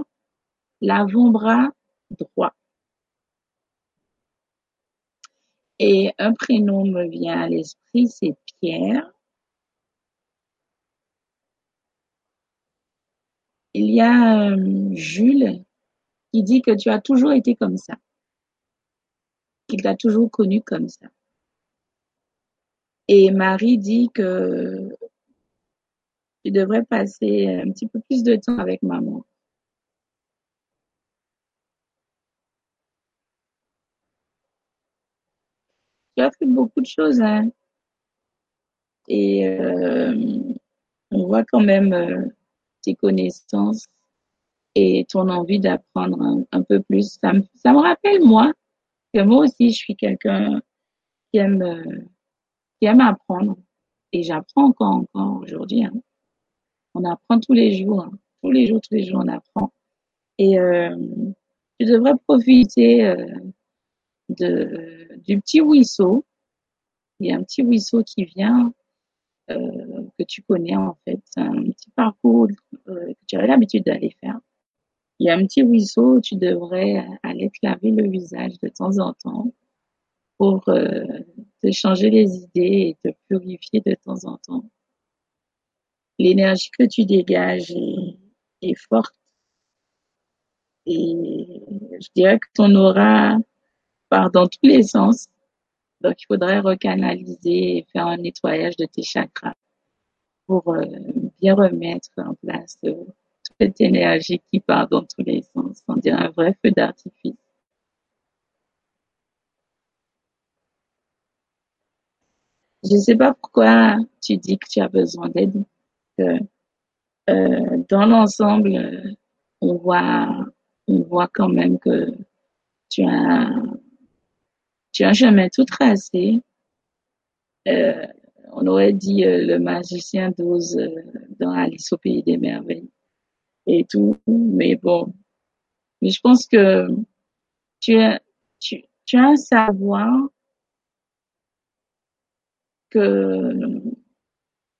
l'avant-bras droit. Et un prénom me vient à l'esprit, c'est Pierre. Il y a euh, Jules qui dit que tu as toujours été comme ça, qu'il t'a toujours connu comme ça. Et Marie dit que tu devrais passer un petit peu plus de temps avec maman. Tu as fait beaucoup de choses, hein. Et euh, on voit quand même euh, tes connaissances et ton envie d'apprendre un, peu plus. Ça me, rappelle, moi, que moi aussi, je suis quelqu'un qui aime euh, aime apprendre. Et j'apprends encore, encore aujourd'hui. Hein. On apprend tous les jours. Hein. Tous les jours, tous les jours, on apprend. Et euh, tu devrais profiter euh, de, du petit ruisseau. Il y a un petit ruisseau qui vient, euh, que tu connais en fait. un petit parcours euh, que tu as l'habitude d'aller faire. Il y a un petit ruisseau, tu devrais aller te laver le visage de temps en temps pour euh, te changer les idées et te purifier de temps en temps. L'énergie que tu dégages est, forte et je dirais que ton aura part dans tous les sens. Donc, il faudrait recanaliser et faire un nettoyage de tes chakras pour euh, bien remettre en place euh, toute cette énergie qui part dans tous les sens. On dirait un vrai feu d'artifice. Je sais pas pourquoi tu dis que tu as besoin d'aide. Euh, dans l'ensemble, on voit, on voit quand même que tu as, tu as chemin tout tracé. Euh, on aurait dit euh, le magicien d'Oz dans Alice au pays des merveilles et tout, mais bon. Mais je pense que tu, tu, tu as un savoir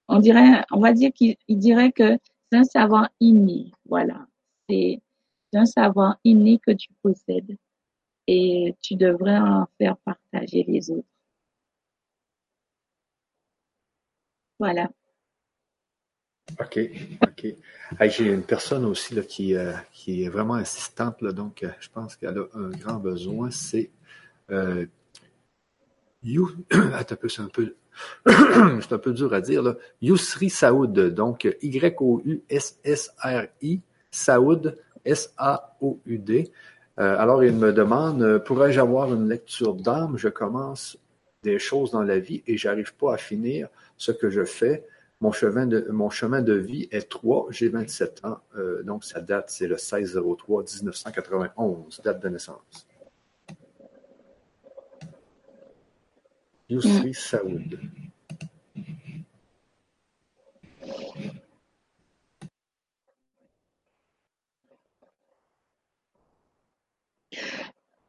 on dirait, on va dire qu'il dirait que c'est un savoir inné, voilà. C'est un savoir inné que tu possèdes et tu devrais en faire partager les autres. Voilà. OK, OK. J'ai une personne aussi là, qui, euh, qui est vraiment insistante, là, donc euh, je pense qu'elle a un grand besoin. C'est euh, You. Attends un c'est un peu. c'est un peu dur à dire, là. Yousri Saoud, donc Y-O-U-S-S-R-I, Saoud, S-A-O-U-D. Euh, alors, il me demande, pourrais-je avoir une lecture d'âme? Je commence des choses dans la vie et j'arrive pas à finir ce que je fais. Mon chemin de, mon chemin de vie est 3, j'ai 27 ans, euh, donc sa date, c'est le 16-03-1991, date de naissance. Yousri Saoud.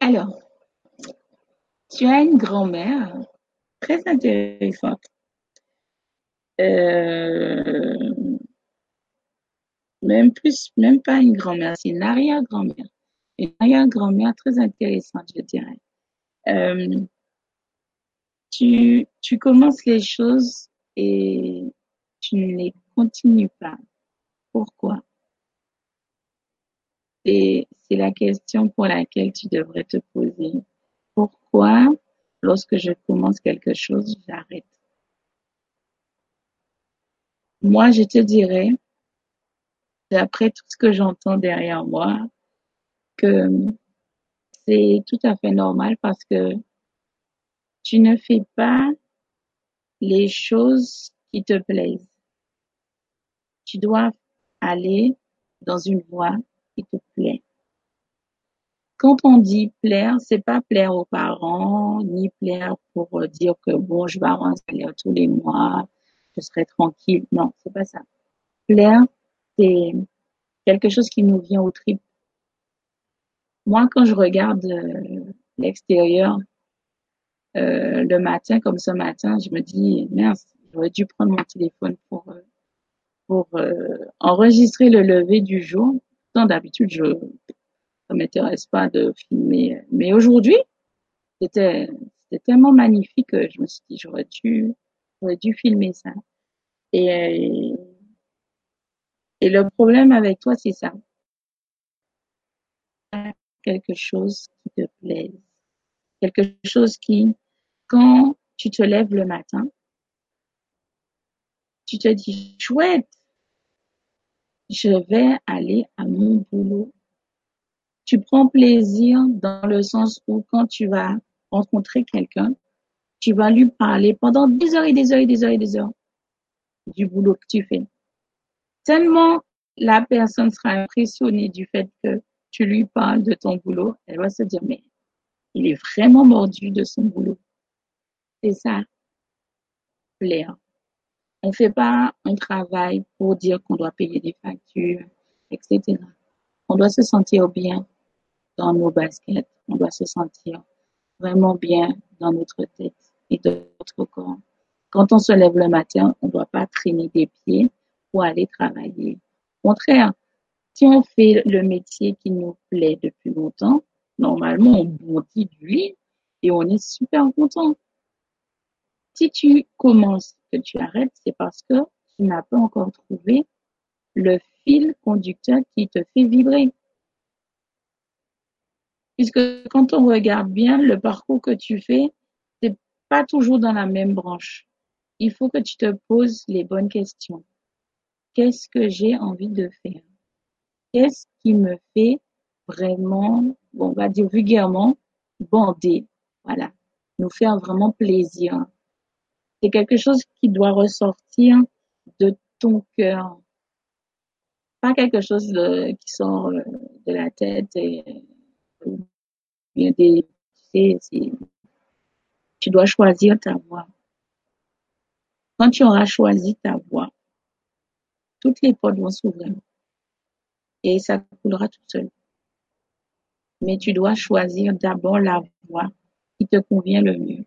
Alors, tu as une grand-mère très intéressante. Euh, même plus, même pas une grand-mère, c'est une arrière-grand-mère. Une arrière-grand-mère très intéressante, je dirais. Euh, tu, commences les choses et tu ne les continues pas. Pourquoi? Et c'est la question pour laquelle tu devrais te poser. Pourquoi, lorsque je commence quelque chose, j'arrête? Moi, je te dirais, d'après tout ce que j'entends derrière moi, que c'est tout à fait normal parce que tu ne fais pas les choses qui te plaisent. Tu dois aller dans une voie qui te plaît. Quand on dit plaire, c'est pas plaire aux parents, ni plaire pour dire que bon, je vais avoir un salaire tous les mois, je serai tranquille. Non, c'est pas ça. Plaire, c'est quelque chose qui nous vient au trip. Moi, quand je regarde euh, l'extérieur, euh, le matin, comme ce matin, je me dis, merde, j'aurais dû prendre mon téléphone pour, euh, pour enregistrer le lever du jour. D'habitude, je ça m'intéresse pas de filmer. Mais aujourd'hui, c'était c'était tellement magnifique que je me suis dit, j'aurais dû J'aurais dû filmer ça. Et, et le problème avec toi, c'est ça. Quelque chose qui te plaise. Quelque chose qui, quand tu te lèves le matin, tu te dis, chouette, je vais aller à mon boulot. Tu prends plaisir dans le sens où quand tu vas rencontrer quelqu'un, tu vas lui parler pendant des heures et des heures et des heures et des heures du boulot que tu fais. Tellement la personne sera impressionnée du fait que tu lui parles de ton boulot, elle va se dire, mais il est vraiment mordu de son boulot. C'est ça, plaire. On ne fait pas un travail pour dire qu'on doit payer des factures, etc. On doit se sentir bien dans nos baskets. On doit se sentir vraiment bien dans notre tête et de notre corps. Quand on se lève le matin, on ne doit pas traîner des pieds pour aller travailler. Au contraire, si on fait le métier qui nous plaît depuis longtemps, normalement, on bondit du lit et on est super content. Si tu commences, que tu arrêtes, c'est parce que tu n'as pas encore trouvé le fil conducteur qui te fait vibrer. Puisque quand on regarde bien le parcours que tu fais, pas toujours dans la même branche. Il faut que tu te poses les bonnes questions. Qu'est-ce que j'ai envie de faire? Qu'est-ce qui me fait vraiment, on va dire vulgairement, bander? Voilà. Nous faire vraiment plaisir. C'est quelque chose qui doit ressortir de ton cœur. Pas quelque chose qui sort euh, de la tête et, bien des, tu dois choisir ta voie. Quand tu auras choisi ta voie, toutes les portes vont s'ouvrir et ça coulera tout seul. mais tu dois choisir d'abord la voie qui te convient le mieux.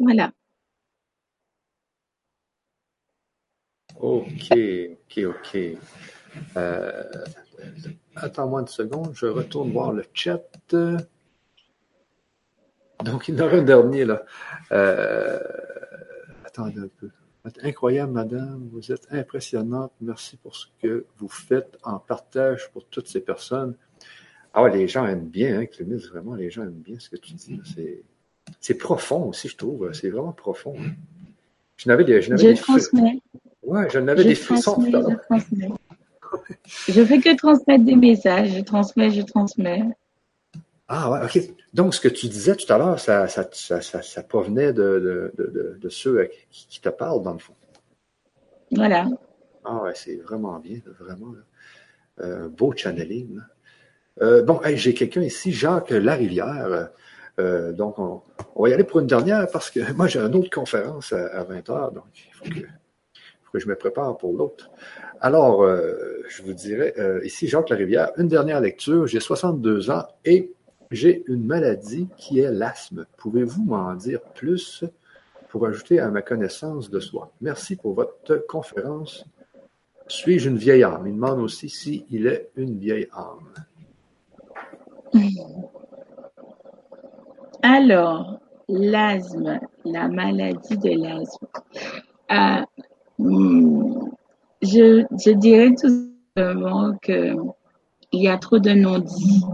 Voilà. OK, OK, OK. Euh, attends-moi une seconde, je retourne voir le chat. Donc, il y en aura un dernier, là. Euh, attendez un peu. Incroyable, madame. Vous êtes impressionnante. Merci pour ce que vous faites en partage pour toutes ces personnes. Ah les gens aiment bien, hein, Clémis, vraiment, les gens aiment bien ce que tu dis. C'est profond aussi, je trouve. C'est vraiment profond. Hein. Je n'avais des, je, je transmets. Ouais, je n'avais des frissons. Je transmets. je fais que transmettre des messages. Je transmets, je transmets. Ah ouais, ok. Donc, ce que tu disais tout à l'heure, ça, ça, ça, ça, provenait de, de, de, de ceux qui, te parlent, dans le fond. Voilà. Ah ouais, c'est vraiment bien, vraiment. Euh, beau channeling. Euh, bon, j'ai quelqu'un ici, Jacques Larivière. Euh, donc, on, va y aller pour une dernière parce que moi, j'ai une autre conférence à, 20h, donc il faut que, faut que, je me prépare pour l'autre. Alors, euh, je vous dirais, euh, ici, Jacques Larivière, une dernière lecture. J'ai 62 ans et j'ai une maladie qui est l'asthme. Pouvez-vous m'en dire plus pour ajouter à ma connaissance de soi? Merci pour votre conférence. Suis-je une vieille âme? Il demande aussi s'il est une vieille âme. Alors, l'asthme, la maladie de l'asthme. Euh, je, dirais tout simplement que il y a trop de non-dits.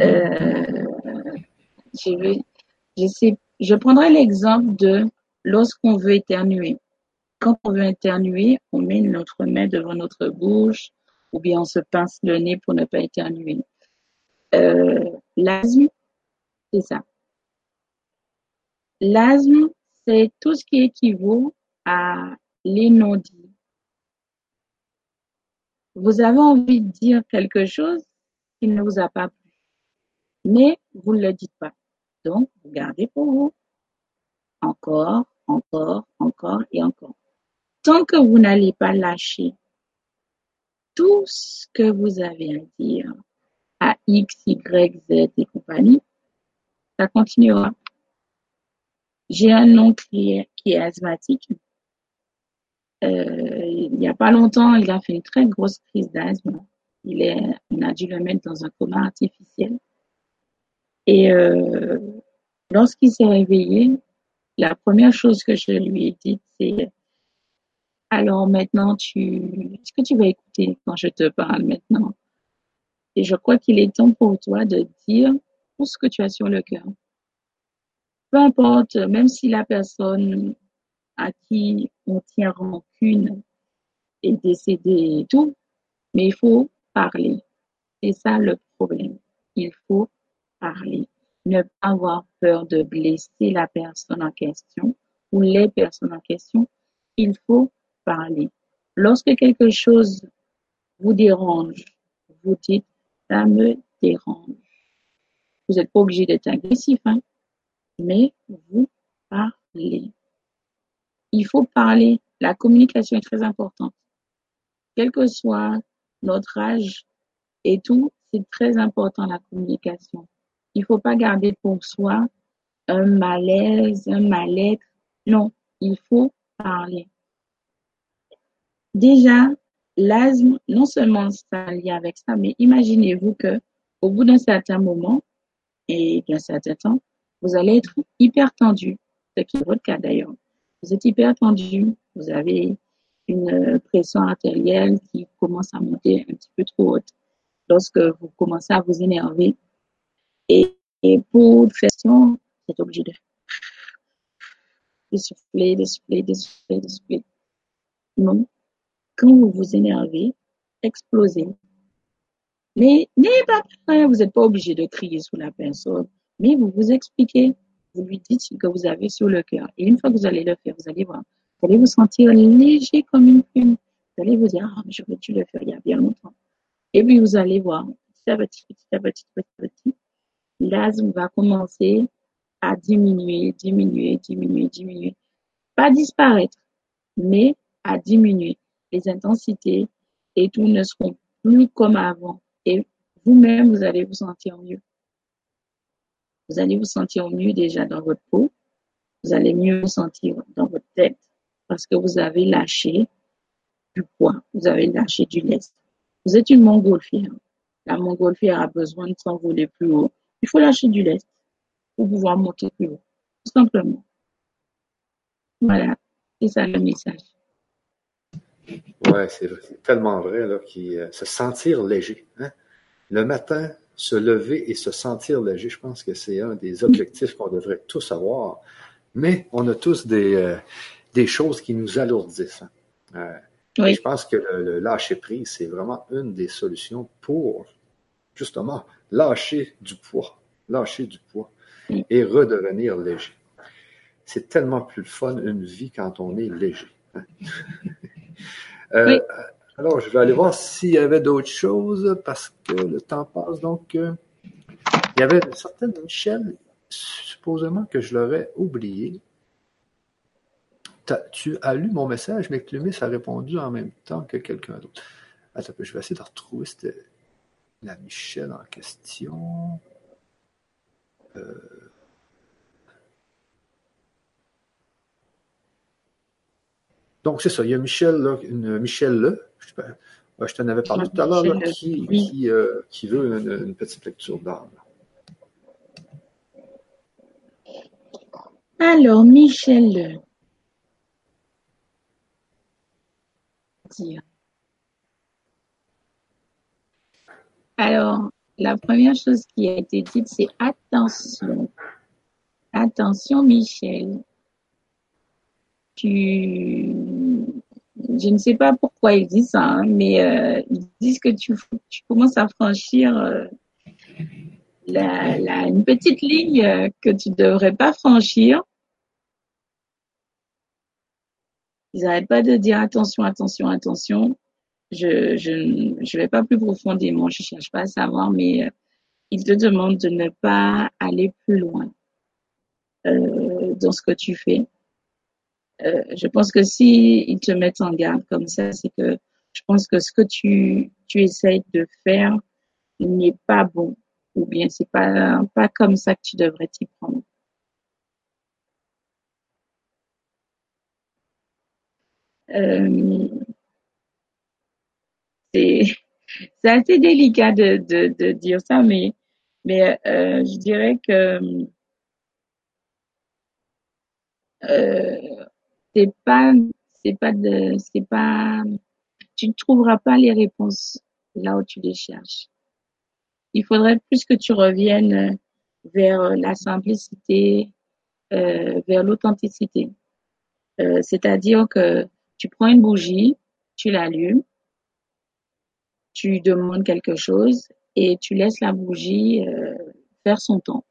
Euh, je prendrai l'exemple de lorsqu'on veut éternuer. Quand on veut éternuer, on met notre main devant notre bouche ou bien on se pince le nez pour ne pas éternuer. Euh, l'asthme, c'est ça. L'asthme, c'est tout ce qui équivaut à l'énondie. Vous avez envie de dire quelque chose qui ne vous a pas plu, mais vous ne le dites pas. Donc, vous gardez pour vous. Encore, encore, encore et encore. Tant que vous n'allez pas lâcher tout ce que vous avez à dire, à X, Y, Z et compagnie, ça continuera. J'ai un oncle qui est, asthmatique. Euh, il n'y a pas longtemps, il a fait une très grosse crise d'asthme. Il est, on a dû le mettre dans un coma artificiel. Et euh, lorsqu'il s'est réveillé, la première chose que je lui ai dit, c'est alors maintenant, tu, est-ce que tu vas écouter quand je te parle maintenant? Et je crois qu'il est temps pour toi de dire ce que tu as sur le cœur. Peu importe, même si la personne à qui on tient rancune est décédée et tout, mais il faut parler. C'est ça le problème. Il faut parler. Ne pas avoir peur de blesser la personne en question ou les personnes en question. Il faut parler. Lorsque quelque chose vous dérange, vous dites ça me dérange. Vous n'êtes pas obligé d'être agressif, hein, mais vous parlez. Il faut parler. La communication est très importante. Quel que soit notre âge et tout, c'est très important la communication. Il ne faut pas garder pour soi un malaise, un mal-être. Non, il faut parler. Déjà, l'asthme, non seulement ça lié avec ça, mais imaginez-vous que au bout d'un certain moment et d'un certain temps, vous allez être hyper tendu, ce qui est votre cas d'ailleurs. Vous êtes hyper tendu, vous avez une pression artérielle qui commence à monter un petit peu trop haute lorsque vous commencez à vous énerver. Et, pour faire ça, vous êtes obligé de, de souffler, de souffler, de souffler, de souffler. Non, quand vous vous énervez, explosez. Mais n'ayez pas peur, vous n'êtes pas obligé de crier sur la personne, mais vous vous expliquez, vous lui dites ce que vous avez sur le cœur. Et une fois que vous allez le faire, vous allez voir, vous allez vous sentir léger comme une plume. Vous allez vous dire, ah, mais j'aurais dû le faire il y a bien longtemps. Et puis vous allez voir, petit à petit, petit à petit, petit à petit, l'asthme va commencer à diminuer, diminuer, diminuer, diminuer. Pas disparaître, mais à diminuer les intensités et tout ne seront plus comme avant et vous-même, vous allez vous sentir mieux. Vous allez vous sentir mieux déjà dans votre peau. Vous allez mieux vous sentir dans votre tête parce que vous avez lâché du poids, vous avez lâché du lest. Vous êtes une montgolfière. La montgolfière a besoin de s'envoler plus haut. Il faut lâcher du lest pour pouvoir monter plus haut, tout simplement. Voilà, c'est ça le message. Ouais, c'est tellement vrai, là, qui, euh, se sentir léger. Hein? Le matin, se lever et se sentir léger, je pense que c'est un des objectifs qu'on devrait tous avoir. Mais on a tous des, euh, des choses qui nous alourdissent. Hein. Euh, je pense que le, lâcher prise, c'est vraiment une des solutions pour justement lâcher du poids, lâcher du poids et redevenir léger. C'est tellement plus fun une vie quand on est léger. Hein. Euh, alors, je vais aller voir s'il y avait d'autres choses parce que le temps passe. Donc, euh, il y avait une certaine Michel, supposément que je l'aurais oublié. Tu as lu mon message, mais Clumis a répondu en même temps que quelqu'un d'autre. Attends, je vais essayer de retrouver la Michel en question. Euh, Donc, c'est ça. Il y a Michel, là, une, Michel là, je, je t'en avais parlé tout à l'heure, qui, qui, euh, qui, veut une, petite lecture d'âme. Alors, Michel. Alors, la première chose qui a été dite, c'est attention. Attention, Michel tu, je ne sais pas pourquoi ils disent ça, hein, mais euh, ils disent que tu, tu commences à franchir euh, la, la, une petite ligne euh, que tu devrais pas franchir. Ils n'arrêtent pas de dire attention, attention, attention. Je, je, je vais pas plus profondément, je cherche pas à savoir, mais ils te demandent de ne pas aller plus loin dans ce que tu fais. Euh, je pense que si ils te mettent en garde comme ça, c'est que je pense que ce que tu, tu essayes de faire n'est pas bon ou bien c'est pas pas comme ça que tu devrais t'y prendre. Euh, c'est assez délicat de, de, de dire ça, mais mais euh, je dirais que euh, c'est pas, c'est pas de, c'est pas, tu ne trouveras pas les réponses là où tu les cherches. Il faudrait plus que tu reviennes vers la simplicité, euh, vers l'authenticité. Euh, c'est-à-dire que tu prends une bougie, tu l'allumes, tu demandes quelque chose et tu laisses la bougie euh, faire son temps.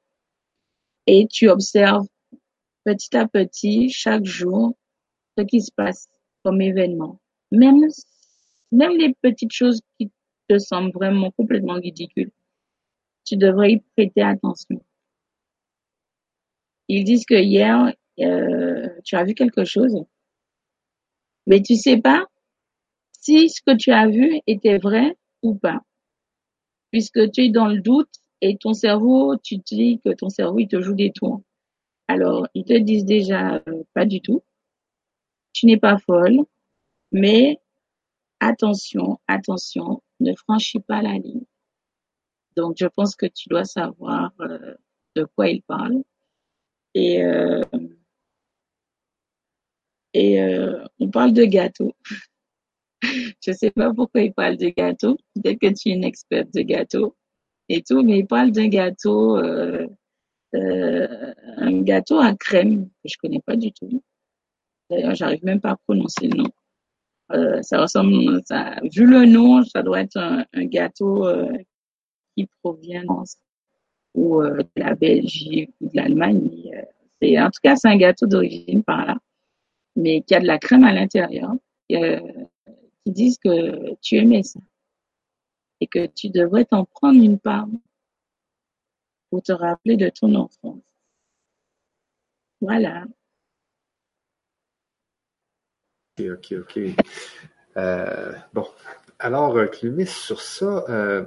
Et tu observes petit à petit, chaque jour, ce qui se passe comme événement. Même, même les petites choses qui te semblent vraiment complètement ridicules, tu devrais y prêter attention. Ils disent que hier, euh, tu as vu quelque chose, mais tu sais pas si ce que tu as vu était vrai ou pas. Puisque tu es dans le doute et ton cerveau, tu te dis que ton cerveau, il te joue des tours. Alors, ils te disent déjà euh, pas du tout tu n'es pas folle, mais attention, attention, ne franchis pas la ligne. Donc, je pense que tu dois savoir euh, de quoi il parle. Et, euh, euh, on parle de gâteau. je sais pas pourquoi il parle de gâteau. Peut-être que tu es une experte de gâteau et tout, mais il parle d'un gâteau, un gâteau à crème que je connais pas du tout. D'ailleurs, j'arrive même pas à prononcer le nom. Euh, ça ressemble, vu le nom, ça doit être un, gâteau euh, qui provient ou euh, de la Belgique ou de l'Allemagne. en tout cas, c'est un gâteau d'origine par là, mais qui a de la crème à l'intérieur, qui disent que tu aimais ça et que tu devrais t'en prendre une part pour te rappeler de ton enfance. Voilà. OK, OK, euh, bon, alors, euh, Clumis, sur ça, euh,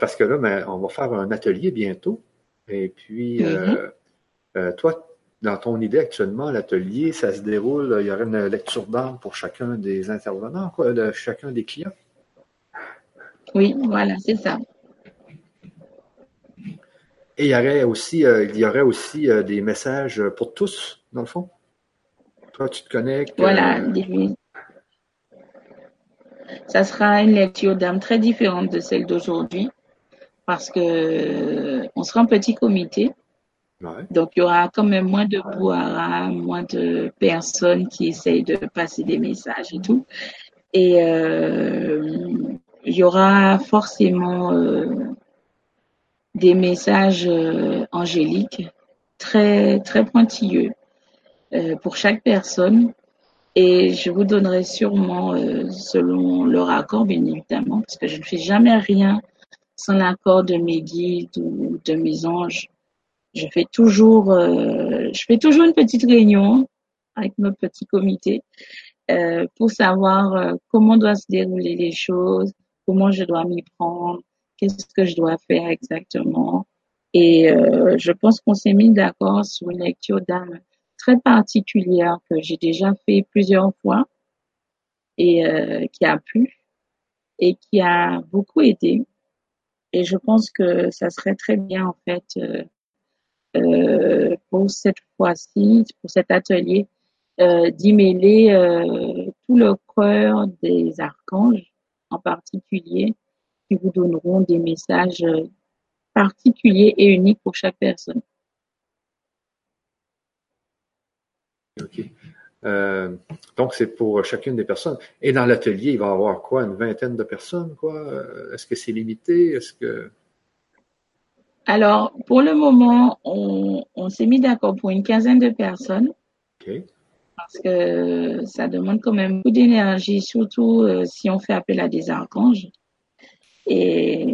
parce que là, ben, on va faire un atelier bientôt. Et puis, mm-hmm. toi, dans ton idée actuellement, l'atelier, ça se déroule, il y aurait une lecture d'âme pour chacun des intervenants, quoi, de chacun des clients? Oui, voilà, c'est ça. Et il y aurait aussi, il y aurait aussi des messages pour tous, dans le fond? Toi, tu te connectes. Voilà. Euh, ça sera une lecture d'âme très différente de celle d'aujourd'hui parce que on sera un petit comité. Donc, il y aura quand même moins de brouhaha, moins de personnes qui essayent de passer des messages et tout. Et il y aura forcément des messages euh, angéliques très très pointilleux euh, pour chaque personne et je vous donnerai sûrement euh, selon leur accord bien évidemment parce que je ne fais jamais rien sans l'accord de mes guides ou de mes anges. Je fais toujours je fais toujours une petite réunion avec notre petit comité pour savoir comment doivent se dérouler les choses, comment je dois m'y prendre, qu'est-ce que je dois faire exactement. Et euh, je pense qu'on s'est mis d'accord sur une lecture d'âme très particulière que j'ai déjà fait plusieurs fois et euh, qui a plu et qui a beaucoup aidé. Et je pense que ça serait très bien en fait euh, euh pour cette fois-ci, pour cet atelier, d'y mêler tout le cœur des archanges en particulier qui vous donneront des messages particuliers et uniques pour chaque personne. OK. Euh, donc, c'est pour chacune des personnes. Et dans l'atelier, il va y avoir quoi? Une vingtaine de personnes, quoi? Euh, est-ce que c'est limité? Est-ce que. Alors, pour le moment, on, on s'est mis d'accord pour une quinzaine de personnes. OK. Parce que ça demande quand même beaucoup d'énergie, surtout si on fait appel à des archanges. Et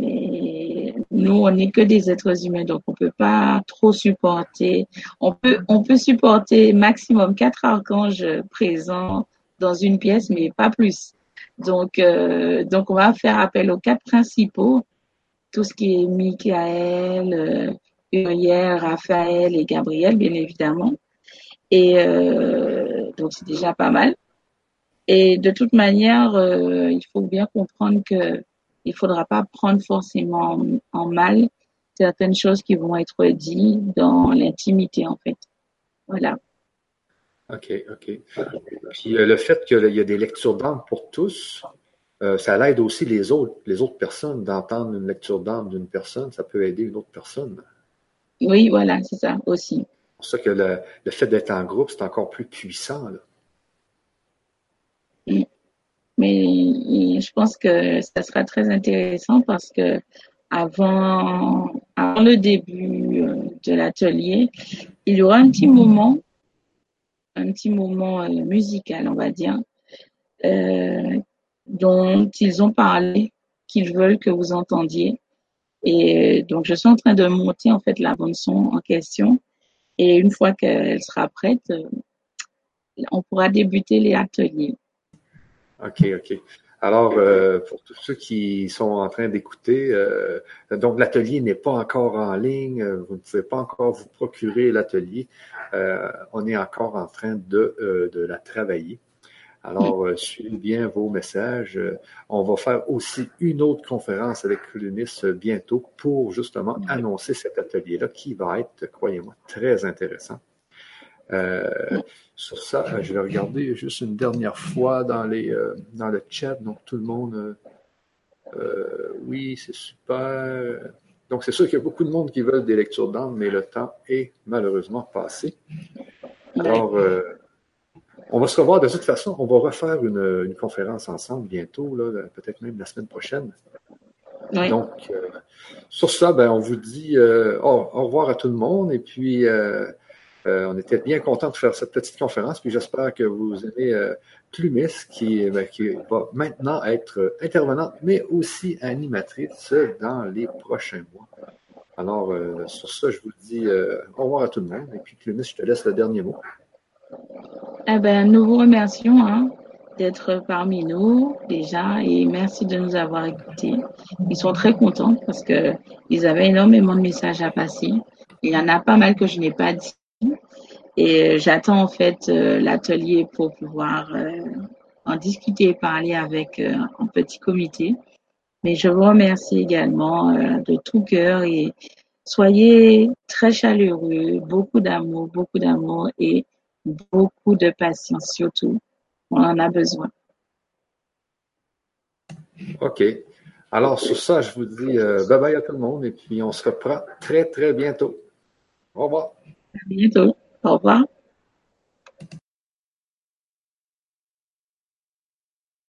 nous, on n'est que des êtres humains, donc on peut pas trop supporter. On peut, on peut supporter maximum quatre archanges présents dans une pièce, mais pas plus. Donc, euh, donc on va faire appel aux quatre principaux, tout ce qui est Michael, euh, Uriel, Raphaël et Gabriel, bien évidemment. Et euh, donc c'est déjà pas mal. Et de toute manière, il faut bien comprendre que il faudra pas prendre forcément en mal certaines choses qui vont être dites dans l'intimité, en fait. Voilà. OK, OK. Puis euh, le fait qu'il y a des lectures d'âme pour tous, euh, ça l'aide aussi les autres, les autres personnes d'entendre une lecture d'âme d'une personne. Ça peut aider une autre personne. Oui, voilà, c'est ça aussi. C'est pour ça que le, le fait d'être en groupe, c'est encore plus puissant. Là. Mais je pense que ça sera très intéressant parce que avant, avant le début euh, de l'atelier, il y aura un petit moment, un petit moment euh, musical, on va dire, euh, dont ils ont parlé, qu'ils veulent que vous entendiez. Et donc, je suis en train de monter en fait la bande son en question. Et une fois qu'elle sera prête, on pourra débuter les ateliers. OK, OK. Alors, euh, pour tous ceux qui sont en train d'écouter, euh, donc l'atelier n'est pas encore en ligne, vous ne pouvez pas encore vous procurer l'atelier. Euh, on est encore en train de, de la travailler. Alors, suivez bien vos messages. On va faire aussi une autre conférence avec Lunis bientôt pour justement annoncer cet atelier-là qui va être, croyez-moi, très intéressant. Euh, sur ça, euh, je vais regarder juste une dernière fois dans, les, euh, dans le chat. Donc, tout le monde. oui, c'est super. Donc, c'est sûr qu'il y a beaucoup de monde qui veulent des lectures d'âme, mais le temps est malheureusement passé. Alors, on va se revoir de toute façon. On va refaire une, conférence ensemble bientôt, peut-être même la semaine prochaine. Donc, sur ça, ben, on vous dit au revoir à tout le monde et puis euh, on était bien content de faire cette petite conférence, puis j'espère que vous aimez euh, Plumis, qui, ben, qui, va maintenant être intervenante, mais aussi animatrice dans les prochains mois. Alors, euh, sur ça, je vous dis au revoir à tout le monde, et puis Plumis, je te laisse le dernier mot. Eh ben, nous vous remercions hein, d'être parmi nous déjà et merci de nous avoir écoutés. Ils sont très contents parce que ils avaient énormément de messages à passer. Il y en a pas mal que je n'ai pas dit et j'attends en fait euh, l'atelier pour pouvoir euh, en discuter et parler avec euh, un petit comité. Mais je vous remercie également de tout cœur et soyez très chaleureux, beaucoup d'amour, beaucoup d'amour et beaucoup de patience surtout. On en a besoin. OK. Alors, sur ça, je vous dis bye bye à tout le monde et puis on se reprend très, très bientôt. Au revoir. À bientôt. Au revoir.